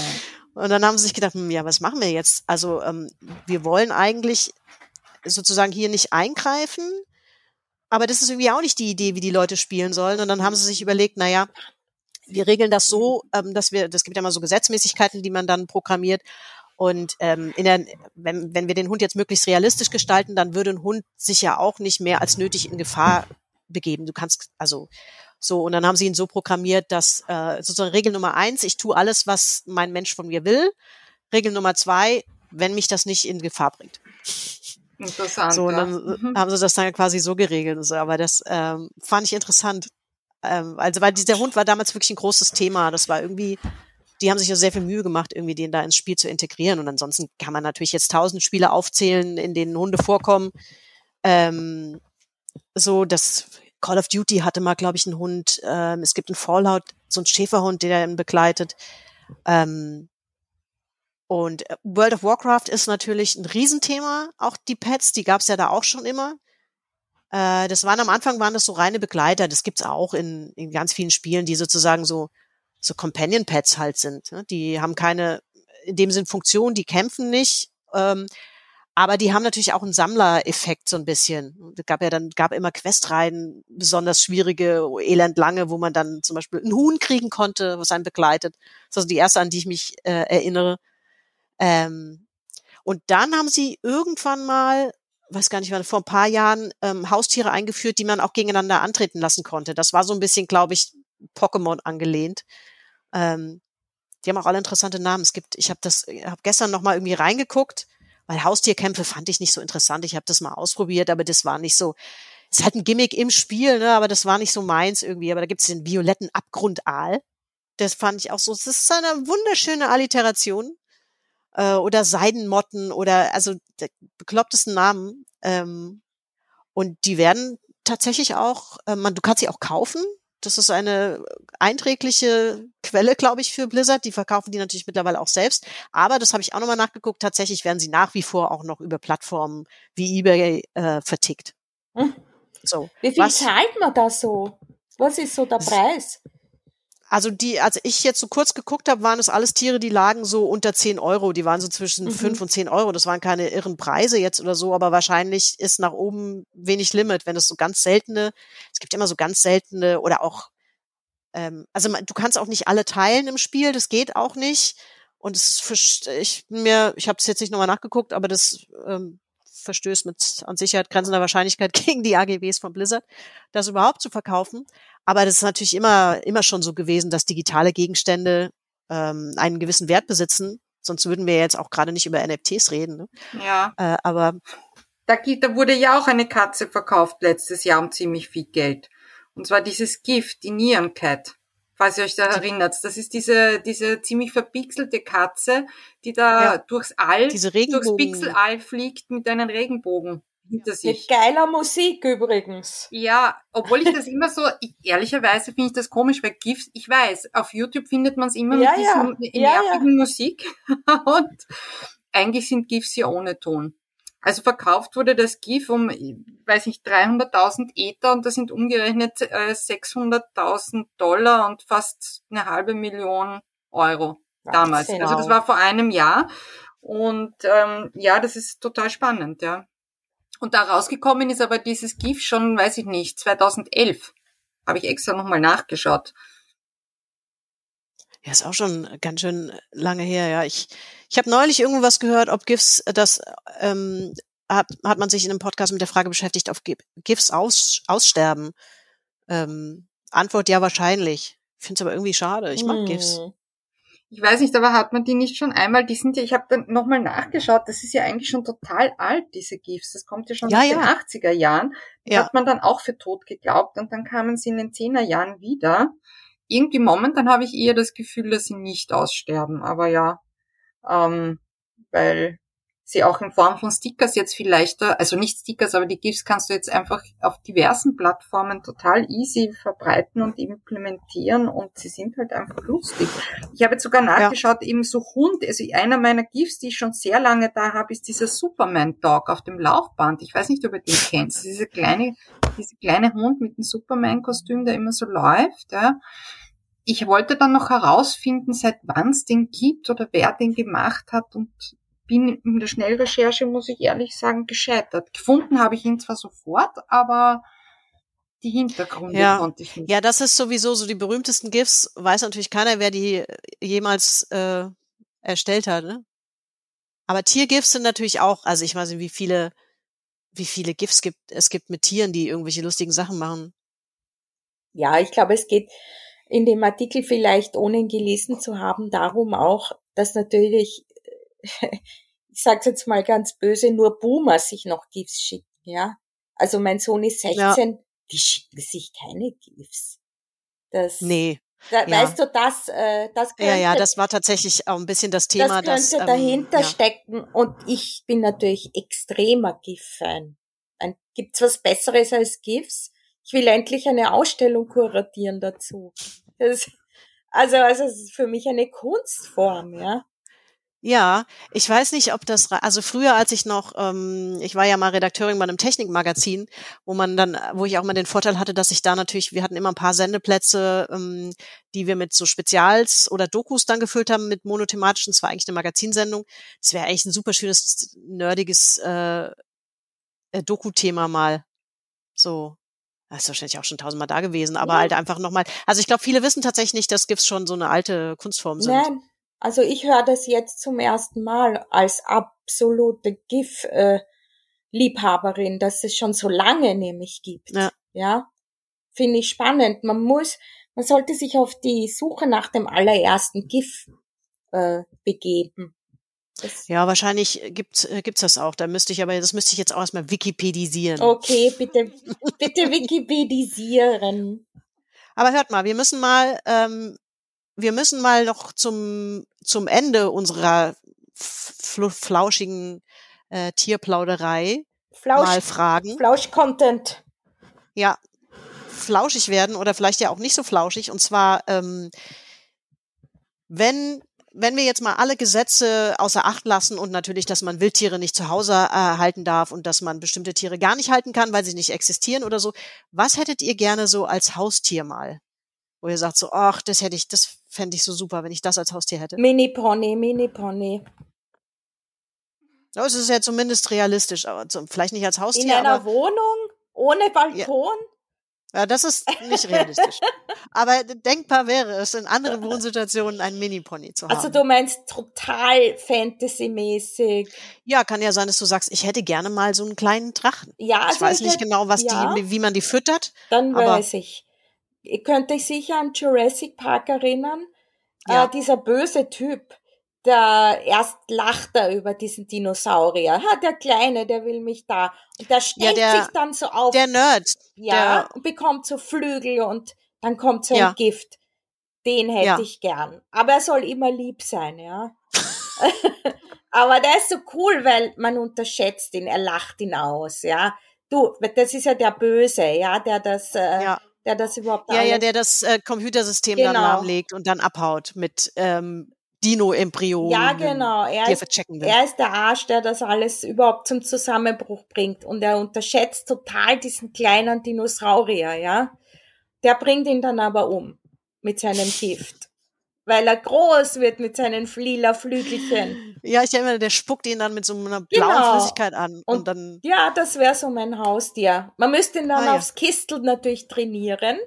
Und dann haben sie sich gedacht, hm, ja, was machen wir jetzt? Also ähm, wir wollen eigentlich sozusagen hier nicht eingreifen, aber das ist irgendwie auch nicht die Idee, wie die Leute spielen sollen. Und dann haben sie sich überlegt, na ja, wir regeln das so, ähm, dass wir, das gibt ja mal so Gesetzmäßigkeiten, die man dann programmiert. Und ähm, in der, wenn, wenn wir den Hund jetzt möglichst realistisch gestalten, dann würde ein Hund sich ja auch nicht mehr als nötig in Gefahr begeben. Du kannst also so und dann haben sie ihn so programmiert, dass äh, sozusagen Regel Nummer eins: Ich tue alles, was mein Mensch von mir will. Regel Nummer zwei: Wenn mich das nicht in Gefahr bringt. Interessant. So und dann mhm. haben sie das dann quasi so geregelt. So. Aber das ähm, fand ich interessant. Ähm, also weil dieser Hund war damals wirklich ein großes Thema. Das war irgendwie, die haben sich ja sehr viel Mühe gemacht, irgendwie den da ins Spiel zu integrieren. Und ansonsten kann man natürlich jetzt tausend Spiele aufzählen, in denen Hunde vorkommen. Ähm, so, das Call of Duty hatte mal, glaube ich, einen Hund. Ähm, es gibt einen Fallout, so einen Schäferhund, der ihn begleitet. Ähm, und äh, World of Warcraft ist natürlich ein Riesenthema. Auch die Pets, die gab es ja da auch schon immer. Äh, das waren am Anfang waren das so reine Begleiter. Das gibt's auch in, in ganz vielen Spielen, die sozusagen so so Companion Pets halt sind. Ne? Die haben keine in dem Sinn Funktion, die kämpfen nicht. Ähm, aber die haben natürlich auch einen Sammlereffekt so ein bisschen. Es gab ja dann, gab immer Questreihen, besonders schwierige, elendlange, wo man dann zum Beispiel einen Huhn kriegen konnte, was einen begleitet. Das ist also die erste, an die ich mich äh, erinnere. Ähm, und dann haben sie irgendwann mal weiß gar nicht, wann, vor ein paar Jahren ähm, Haustiere eingeführt, die man auch gegeneinander antreten lassen konnte. Das war so ein bisschen, glaube ich, Pokémon angelehnt. Ähm, die haben auch alle interessante Namen. Es gibt, ich habe das, habe gestern noch mal irgendwie reingeguckt, weil Haustierkämpfe fand ich nicht so interessant. Ich habe das mal ausprobiert, aber das war nicht so. Es ist halt ein Gimmick im Spiel, ne, aber das war nicht so meins irgendwie. Aber da gibt es den violetten Abgrundaal. Das fand ich auch so. Das ist eine wunderschöne Alliteration äh, oder Seidenmotten oder also beklopptesten Namen. Ähm, und die werden tatsächlich auch, äh, man, du kannst sie auch kaufen. Das ist eine einträgliche Quelle, glaube ich, für Blizzard. Die verkaufen die natürlich mittlerweile auch selbst. Aber das habe ich auch nochmal nachgeguckt. Tatsächlich werden sie nach wie vor auch noch über Plattformen wie eBay äh, vertickt. Hm. So. Wie viel was, zahlt man da so? Was ist so der Preis? Also die, als ich jetzt so kurz geguckt habe, waren es alles Tiere, die lagen so unter 10 Euro. Die waren so zwischen mhm. 5 und 10 Euro. Das waren keine irren Preise jetzt oder so, aber wahrscheinlich ist nach oben wenig Limit, wenn es so ganz seltene, es gibt immer so ganz seltene oder auch, ähm, also du kannst auch nicht alle teilen im Spiel, das geht auch nicht. Und es ist, ich mir, ich habe es jetzt nicht nochmal nachgeguckt, aber das ähm, verstößt mit an Sicherheit grenzender Wahrscheinlichkeit gegen die AGBs von Blizzard, das überhaupt zu verkaufen. Aber das ist natürlich immer, immer schon so gewesen, dass digitale Gegenstände ähm, einen gewissen Wert besitzen. Sonst würden wir jetzt auch gerade nicht über NFTs reden. Ne? Ja. Äh, aber da, da wurde ja auch eine Katze verkauft letztes Jahr um ziemlich viel Geld. Und zwar dieses Gift, die Neon Cat. Falls ihr euch da erinnert. Das ist diese, diese ziemlich verpixelte Katze, die da Ja. durchs All, durchs. Pixelall fliegt mit einem Regenbogen hinter Mit sich. geiler Musik übrigens. Ja, obwohl ich das immer so, ich, ehrlicherweise finde ich das komisch, weil GIFs, ich weiß, auf YouTube findet man es immer Ja, mit ja. diesem Ja, nervigen Musik und eigentlich sind GIFs ja ohne Ton. Also verkauft wurde das GIF um, weiß nicht, 300.000 Ether und das sind umgerechnet äh, 600.000 Dollar und fast eine halbe Million Euro damals. Wahnsinn. Also das war vor einem Jahr und ähm, ja, das ist total spannend, ja. Und da rausgekommen ist aber dieses GIF schon, weiß ich nicht, 2011. Habe ich extra nochmal nachgeschaut. Ja, ist auch schon ganz schön lange her, ja. Ich, ich habe neulich irgendwas gehört, ob GIFs, das ähm, hat, hat man sich in einem Podcast mit der Frage beschäftigt, ob Gi- GIFs aus, aussterben. Ähm, Antwort ja wahrscheinlich. Ich finde es aber irgendwie schade. Ich mag Hm. GIFs. Ich weiß nicht, aber hat man die nicht schon einmal, die sind ja, ich habe dann nochmal nachgeschaut, das ist ja eigentlich schon total alt, diese GIFs. Das kommt ja schon Ja, aus ja. den 80er Jahren. Ja. hat man dann auch für tot geglaubt und dann kamen sie in den 10er Jahren wieder. Irgendwie momentan habe ich eher das Gefühl, dass sie nicht aussterben, aber ja, ähm, weil sie auch in Form von Stickers jetzt viel leichter, also nicht Stickers, aber die GIFs kannst du jetzt einfach auf diversen Plattformen total easy verbreiten und implementieren und sie sind halt einfach lustig. Ich habe jetzt sogar nachgeschaut, eben so Hund, also einer meiner GIFs, die ich schon sehr lange da habe, ist dieser Superman Dog auf dem Laufband. Ich weiß nicht, ob ihr den kennt. Dieser kleine, dieser kleine Hund mit dem Superman-Kostüm, der immer so läuft, ja. Ich wollte dann noch herausfinden, seit wann es den gibt oder wer den gemacht hat und bin in der Schnellrecherche, muss ich ehrlich sagen, gescheitert. Gefunden habe ich ihn zwar sofort, aber die Hintergründe Ja. konnte ich nicht. Ja, das ist sowieso so die berühmtesten GIFs. Weiß natürlich keiner, wer die jemals äh, erstellt hat. Ne? Aber Tiergifs sind natürlich auch, also ich weiß nicht, wie viele, wie viele GIFs gibt, es gibt mit Tieren, die irgendwelche lustigen Sachen machen. Ja, ich glaube, es geht in dem Artikel vielleicht, ohne ihn gelesen zu haben, darum auch, dass natürlich, ich sage jetzt mal ganz böse, nur Boomer sich noch GIFs schicken, ja. Also mein Sohn ist 16, die schicken sich keine GIFs. Das, Nee. da, ja. Weißt du, das, äh, das könnte, Ja, ja, das war tatsächlich auch ein bisschen das Thema. das könnte ähm, dahinter ja. stecken. Und ich bin natürlich extremer GIF-Fan. Gibt's was Besseres als GIFs? Ich will endlich eine Ausstellung kuratieren dazu. Das, also, also, es ist für mich eine Kunstform, ja. Ja, ich weiß nicht, ob das, also früher, als ich noch, ähm, ich war ja mal Redakteurin bei einem Technikmagazin, wo man dann, wo ich auch mal den Vorteil hatte, dass ich da natürlich, wir hatten immer ein paar Sendeplätze, ähm, die wir mit so Spezials oder Dokus dann gefüllt haben mit monothematischen, es war eigentlich eine Magazinsendung. Das wäre eigentlich ein super schönes, nerdiges äh, äh, Doku-Thema mal. So. Das ist wahrscheinlich auch schon tausendmal da gewesen, aber Ja. halt einfach nochmal. Also ich glaube, viele wissen tatsächlich nicht, dass GIFs schon so eine alte Kunstform sind. Nein, also ich höre das jetzt zum ersten Mal als absolute GIF-Liebhaberin, dass es schon so lange nämlich gibt. Ja. ja? Finde ich spannend. Man muss, man sollte sich auf die Suche nach dem allerersten GIF äh, begeben. Das, Ja, wahrscheinlich gibt äh, gibt's das auch. Da müsste ich aber, das müsste ich jetzt auch erstmal wikipedisieren. Okay, bitte, bitte wikipedisieren. Aber hört mal, wir müssen mal, ähm, wir müssen mal noch zum zum Ende unserer fl flauschigen äh, Tierplauderei mal Flausch, fragen. Flausch-Content. ja, flauschig werden oder vielleicht ja auch nicht so flauschig. Und zwar, ähm, wenn wenn wir jetzt mal alle Gesetze außer Acht lassen und natürlich, dass man Wildtiere nicht zu Hause äh, halten darf und dass man bestimmte Tiere gar nicht halten kann, weil sie nicht existieren oder so, was hättet ihr gerne so als Haustier mal? Wo ihr sagt so, ach, das hätte ich, das fände ich so super, wenn ich das als Haustier hätte. Mini-Pony, Mini-Pony. Das ist ja zumindest realistisch, aber zum, vielleicht nicht als In Haustier, einer aber Wohnung, ohne Balkon. ja, das ist nicht realistisch. aber denkbar wäre es, in anderen Wohnsituationen einen Mini-Pony zu haben. Also du meinst total Fantasy-mäßig. Ja, kann ja sein, dass du sagst, ich hätte gerne mal so einen kleinen Drachen. Ja, ich also weiß nicht hätte- genau, was ja, die, wie man die füttert. Dann weiß ich. Ihr könnt euch sicher an Jurassic Park erinnern. Ja. Äh, dieser böse Typ, der erst lacht er über diesen Dinosaurier. Ha, der Kleine, der will mich da. Und der stellt der- sich dann so auf. Der Nerd. ja, der- und bekommt so Flügel und dann kommt so Ja. ein Gift. Den hätte Ja. ich gern. Aber er soll immer lieb sein, ja. Aber der ist so cool, weil man unterschätzt ihn, er lacht ihn aus, ja. Du, das ist ja der Böse, ja, der das, äh, Ja. der das überhaupt Ja, ja, der das äh, Computersystem dann Genau. lahmlegt und dann abhaut mit ähm, Dino-Embryonen. Ja, genau. Er er ist, er ist der Arsch, der das alles überhaupt zum Zusammenbruch bringt. Und er unterschätzt total diesen kleinen Dinosaurier, ja. Der bringt ihn dann aber um mit seinem Gift. Weil er groß wird mit seinen lila Flügelchen. Ja, ich erinnere, der spuckt ihn dann mit so einer blauen Genau. Flüssigkeit an. Und, Und- dann, Ja, das wäre so mein Haustier. Man müsste ihn dann Ah, ja. aufs Kistel natürlich trainieren.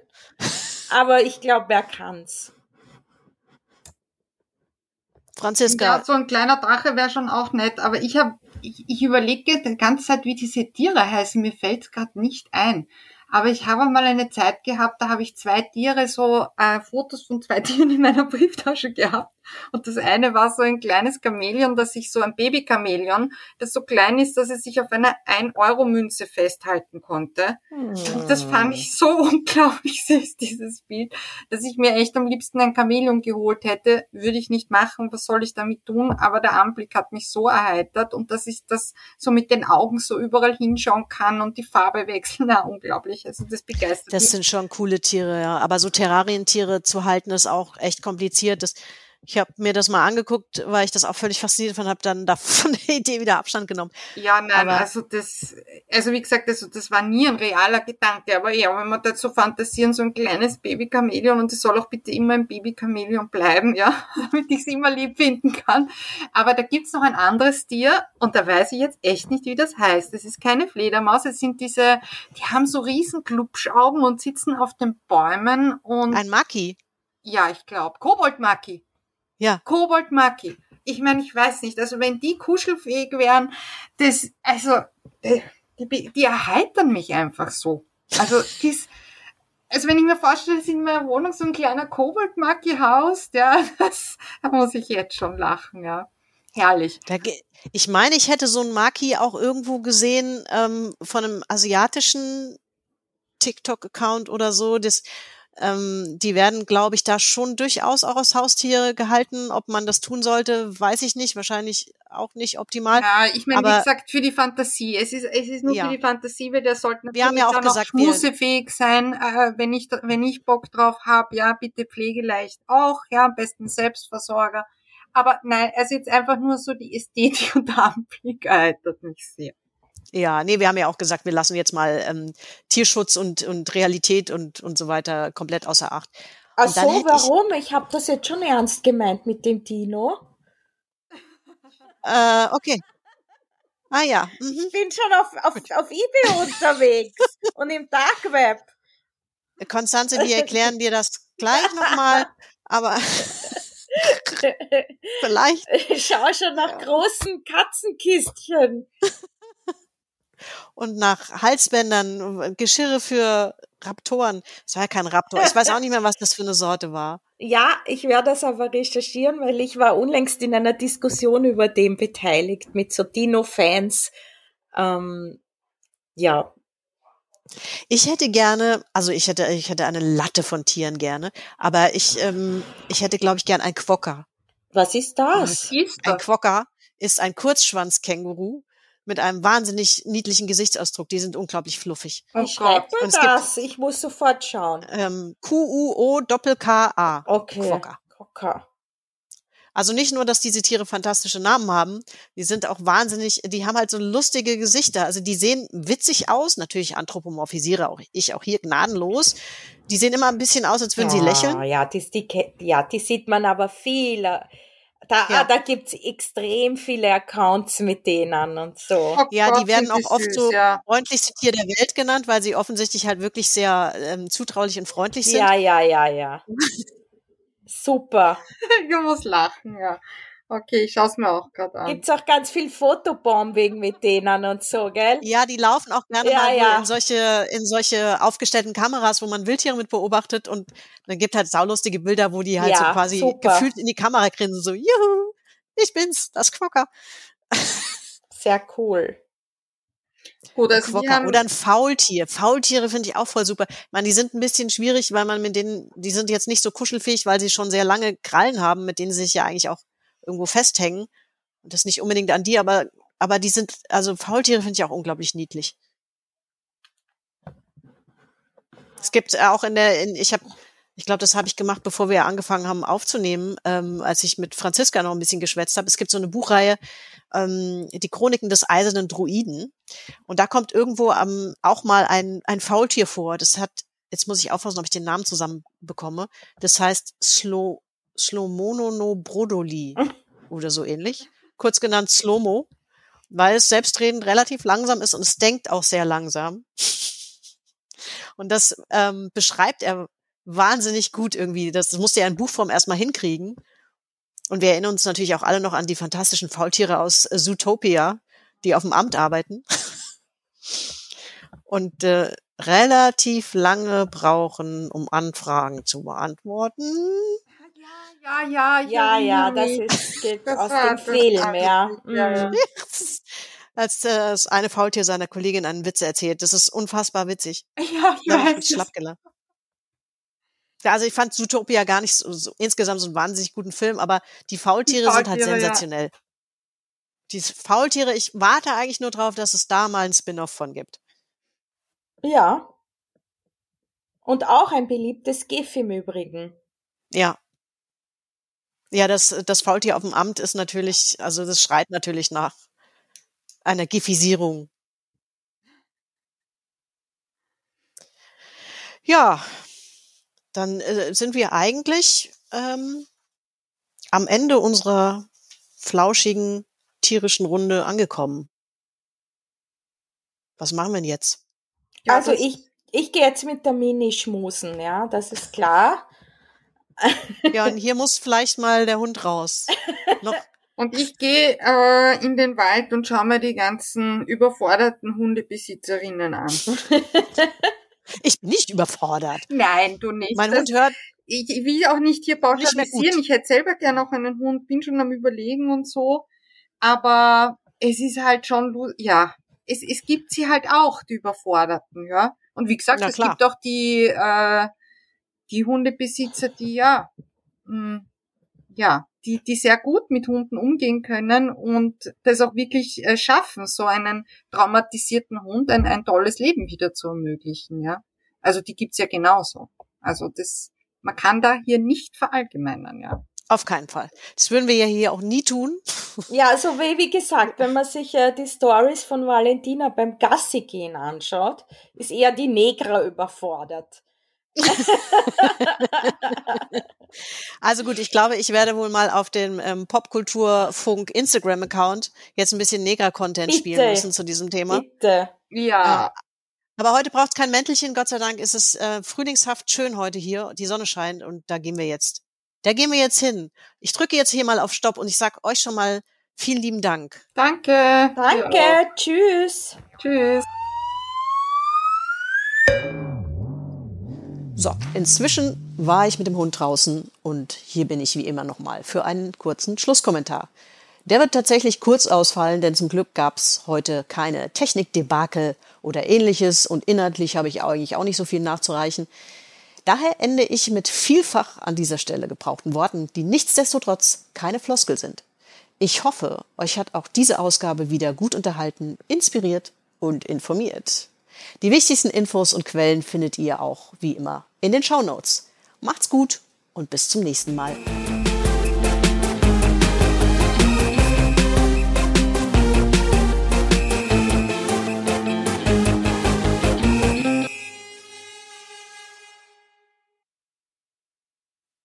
Aber ich glaube, wer kann's. Franziska, Ja, so ein kleiner Drache wäre schon auch nett, aber ich habe, ich, ich überlege die ganze Zeit, wie diese Tiere heißen. Mir fällt gerade nicht ein. Aber ich habe mal eine Zeit gehabt, da habe ich zwei Tiere, so äh, Fotos von zwei Tieren in meiner Brieftasche gehabt. Und das eine war so ein kleines Chamäleon, das sich so ein Baby-Chamäleon, das so klein ist, dass es sich auf einer 1-Euro-Münze festhalten konnte. Und das fand ich so unglaublich süß, dieses Bild, dass ich mir echt am liebsten ein Chamäleon geholt hätte. Würde ich nicht machen, was soll ich damit tun? Aber der Anblick hat mich so erheitert und dass ich das so mit den Augen so überall hinschauen kann und die Farbe wechseln, na, unglaublich. Also das begeistert das mich. sind schon coole Tiere, ja. Aber so Terrarientiere zu halten, ist auch echt kompliziert. Das, ich habe mir das mal angeguckt, weil ich das auch völlig fasziniert fand, habe dann davon der Idee wieder Abstand genommen. Ja, nein, Aber- also das, also wie gesagt, also das war nie ein realer Gedanke, aber ja, wenn man da so fantasieren, so ein kleines Baby-Chamäleon und es soll auch bitte immer ein Baby-Chamäleon bleiben, ja, damit ich es immer lieb finden kann. Aber da gibt's noch ein anderes Tier und da weiß ich jetzt echt nicht, wie das heißt. Es ist keine Fledermaus, es sind diese, die haben so riesen Glubschaugen und sitzen auf den Bäumen und Ein Maki. ja, ich glaube, Koboldmaki. Ja. Koboldmaki. Ich meine, ich weiß nicht, also wenn die kuschelfähig wären, das, also, äh, die, die erheitern mich einfach so. Also, dies, also wenn ich mir vorstelle, dass in meiner Wohnung so ein kleiner Koboldmaki haust, ja, das, da muss ich jetzt schon lachen, ja. Herrlich. Da, ich meine, ich hätte so ein Maki auch irgendwo gesehen ähm, von einem asiatischen TikTok-Account oder so. Das, ähm, die werden, glaube ich, da schon durchaus auch als Haustiere gehalten. Ob man das tun sollte, weiß ich nicht. Wahrscheinlich auch nicht optimal. Ja, ich meine, wie gesagt, für die Fantasie. Es ist, es ist nur Ja. für die Fantasie, weil der sollte Wir haben ja auch dann gesagt, schmusefähig sein, äh, wenn ich, wenn ich Bock drauf habe, ja, bitte pflegeleicht auch, ja, am besten Selbstversorger. Aber nein, also jetzt einfach nur so die Ästhetik und der Anblick erheitert mich sehr. Ja, nee, wir haben ja auch gesagt, wir lassen jetzt mal ähm, Tierschutz und, und Realität und, und so weiter komplett außer Acht. Ach so, hätte ich- warum? Ich, habe das jetzt schon ernst gemeint mit dem Dino. Äh, okay. Ah ja. Mhm. Ich bin schon auf, auf, auf eBay unterwegs und im Dark Web. Konstanze, wir erklären dir das gleich nochmal, aber vielleicht. Ich schaue schon nach großen Katzenkistchen. Und nach Halsbändern, Geschirre für Raptoren. Das war ja kein Raptor. Ich weiß auch nicht mehr, was das für eine Sorte war. Ja, ich werde das aber recherchieren, weil ich war unlängst in einer Diskussion über den beteiligt mit so Dino-Fans. Ähm, ja, Ich hätte gerne, also ich hätte, ich hätte eine Latte von Tieren gerne, aber ich, ähm, ich hätte, glaube ich, gern ein Quokka. was ist das? Ist Ein das? Quokka ist ein Kurzschwanzkänguru mit einem wahnsinnig niedlichen Gesichtsausdruck. Die sind unglaublich fluffig. Oh Wie schreibt man es gibt- das? Ich muss sofort schauen. Ähm, Q-U-O-Doppel-K-A. Okay. Quokka. Quokka. Also nicht nur, dass diese Tiere fantastische Namen haben, die sind auch wahnsinnig, die haben halt so lustige Gesichter. Also die sehen witzig aus, natürlich anthropomorphisiere auch ich auch hier gnadenlos. Die sehen immer ein bisschen aus, als würden sie lächeln. Ja, die, die, ja, die sieht man aber viele. Da, Ja. ah, da gibt's extrem viele Accounts mit denen und so. Oh Ja, Gott, die werden auch oft süß, so Ja. freundlichste Tier der Welt genannt, weil sie offensichtlich halt wirklich sehr ähm, zutraulich und freundlich sind. Ja, ja, ja, ja. Super. Ich muss lachen, ja. Okay, ich schaue es mir auch gerade an. Gibt's auch ganz viel Fotobombing mit denen und so, gell? Ja, die laufen auch gerne Ja, mal ja. in solche, in solche aufgestellten Kameras, wo man Wildtiere mit beobachtet und dann gibt halt saulustige Bilder, wo die halt Ja, so quasi super. gefühlt in die Kamera grinsen, so, juhu, ich bin's, das Quokka. Sehr cool. Gut, also Quokka oder ein Faultier. Faultiere finde ich auch voll super. Ich meine, die sind ein bisschen schwierig, weil man mit denen, die sind jetzt nicht so kuschelfähig, weil sie schon sehr lange Krallen haben, mit denen sie sich ja eigentlich auch irgendwo festhängen. Und das nicht unbedingt an die, aber, aber die sind, also Faultiere finde ich auch unglaublich niedlich. Es gibt auch in der, in, ich habe, ich glaube, das habe ich gemacht, bevor wir angefangen haben aufzunehmen, ähm, als ich mit Franziska noch ein bisschen geschwätzt habe. Es gibt so eine Buchreihe, ähm, die Chroniken des eisernen Druiden. Und da kommt irgendwo ähm, auch mal ein, ein Faultier vor. Das hat, jetzt muss ich aufpassen, ob ich den Namen zusammen bekomme. Das heißt Slo, Slomonono Brodoli oder so ähnlich. Kurz genannt Slomo, weil es selbstredend relativ langsam ist und es denkt auch sehr langsam. Und das ähm, beschreibt er wahnsinnig gut irgendwie. Das, das musste er in Buchform erstmal hinkriegen. Und wir erinnern uns natürlich auch alle noch an die fantastischen Faultiere aus Zootopia, die auf dem Amt arbeiten. Und äh, relativ lange brauchen, um Anfragen zu beantworten. Ja, ja, Ja, ja, das ist geht aus dem Film, ja. Ja, ja. Mhm. Als äh, das eine Faultier seiner Kollegin einen Witz erzählt. Das ist unfassbar witzig. Ja, ich Da ich weiß. mich schlapp gelacht. Ja, also ich fand Zootopia gar nicht so, so insgesamt so einen wahnsinnig guten Film, aber die Faultiere, sind halt Faultiere, ja. sensationell. Die Faultiere, ich warte eigentlich nur drauf, dass es da mal einen Spin-off von gibt. Ja. Und auch ein beliebtes GIF im Übrigen. Ja. Ja, das, das Faultier auf dem Amt ist natürlich, also das schreit natürlich nach einer Gifisierung. Ja, dann äh, sind wir eigentlich ähm, am Ende unserer flauschigen tierischen Runde angekommen. Was machen wir denn jetzt? Also ich, ich gehe jetzt mit der Mini schmusen, ja, das ist klar. Ja, und hier muss vielleicht mal der Hund raus. Noch, Und ich gehe äh, in den Wald und schaue mir die ganzen überforderten Hundebesitzerinnen an. ich bin nicht überfordert. Nein, du nicht. Mein Das- Hund hört, ich, ich will auch nicht hier pauschalisieren. Ich hätte selber gern noch einen Hund, bin schon am überlegen und so. Aber es ist halt schon, ja, es, es gibt sie halt auch, die Überforderten, ja. Und wie gesagt, Na es klar. gibt auch die, äh, die Hundebesitzer, die ja, mh, ja, die, die sehr gut mit Hunden umgehen können und das auch wirklich äh, schaffen, so einen traumatisierten Hund ein, ein tolles Leben wieder zu ermöglichen, ja. Also die gibt's ja genauso. Also das, man kann da hier nicht verallgemeinern, ja. auf keinen Fall. Das würden wir ja hier auch nie tun. Ja, also wie, wie gesagt, wenn man sich äh, die Stories von Valentina beim Gassi gehen anschaut, ist eher die Negra überfordert. Also gut, ich glaube, ich werde wohl mal auf dem ähm, Popkulturfunk Instagram-Account jetzt ein bisschen Negra-Content Bitte. spielen müssen zu diesem Thema. Bitte. Ja, Aber heute braucht es kein Mäntelchen, Gott sei Dank ist es äh, frühlingshaft schön heute hier, die Sonne scheint und da gehen wir jetzt. Da gehen wir jetzt hin. Ich drücke jetzt hier mal auf Stopp und ich sag euch schon mal vielen lieben Dank. danke. Danke, tschüss. Tschüss. So, inzwischen war ich mit dem Hund draußen und hier bin ich wie immer nochmal für einen kurzen Schlusskommentar. Der wird tatsächlich kurz ausfallen, denn zum Glück gab's heute keine Technikdebakel oder ähnliches und inhaltlich habe ich eigentlich auch nicht so viel nachzureichen. Daher ende ich mit vielfach an dieser Stelle gebrauchten Worten, die nichtsdestotrotz keine Floskel sind. Ich hoffe, euch hat auch diese Ausgabe wieder gut unterhalten, inspiriert und informiert. Die wichtigsten Infos und Quellen findet ihr auch, wie immer, in den Shownotes. Macht's gut und bis zum nächsten Mal.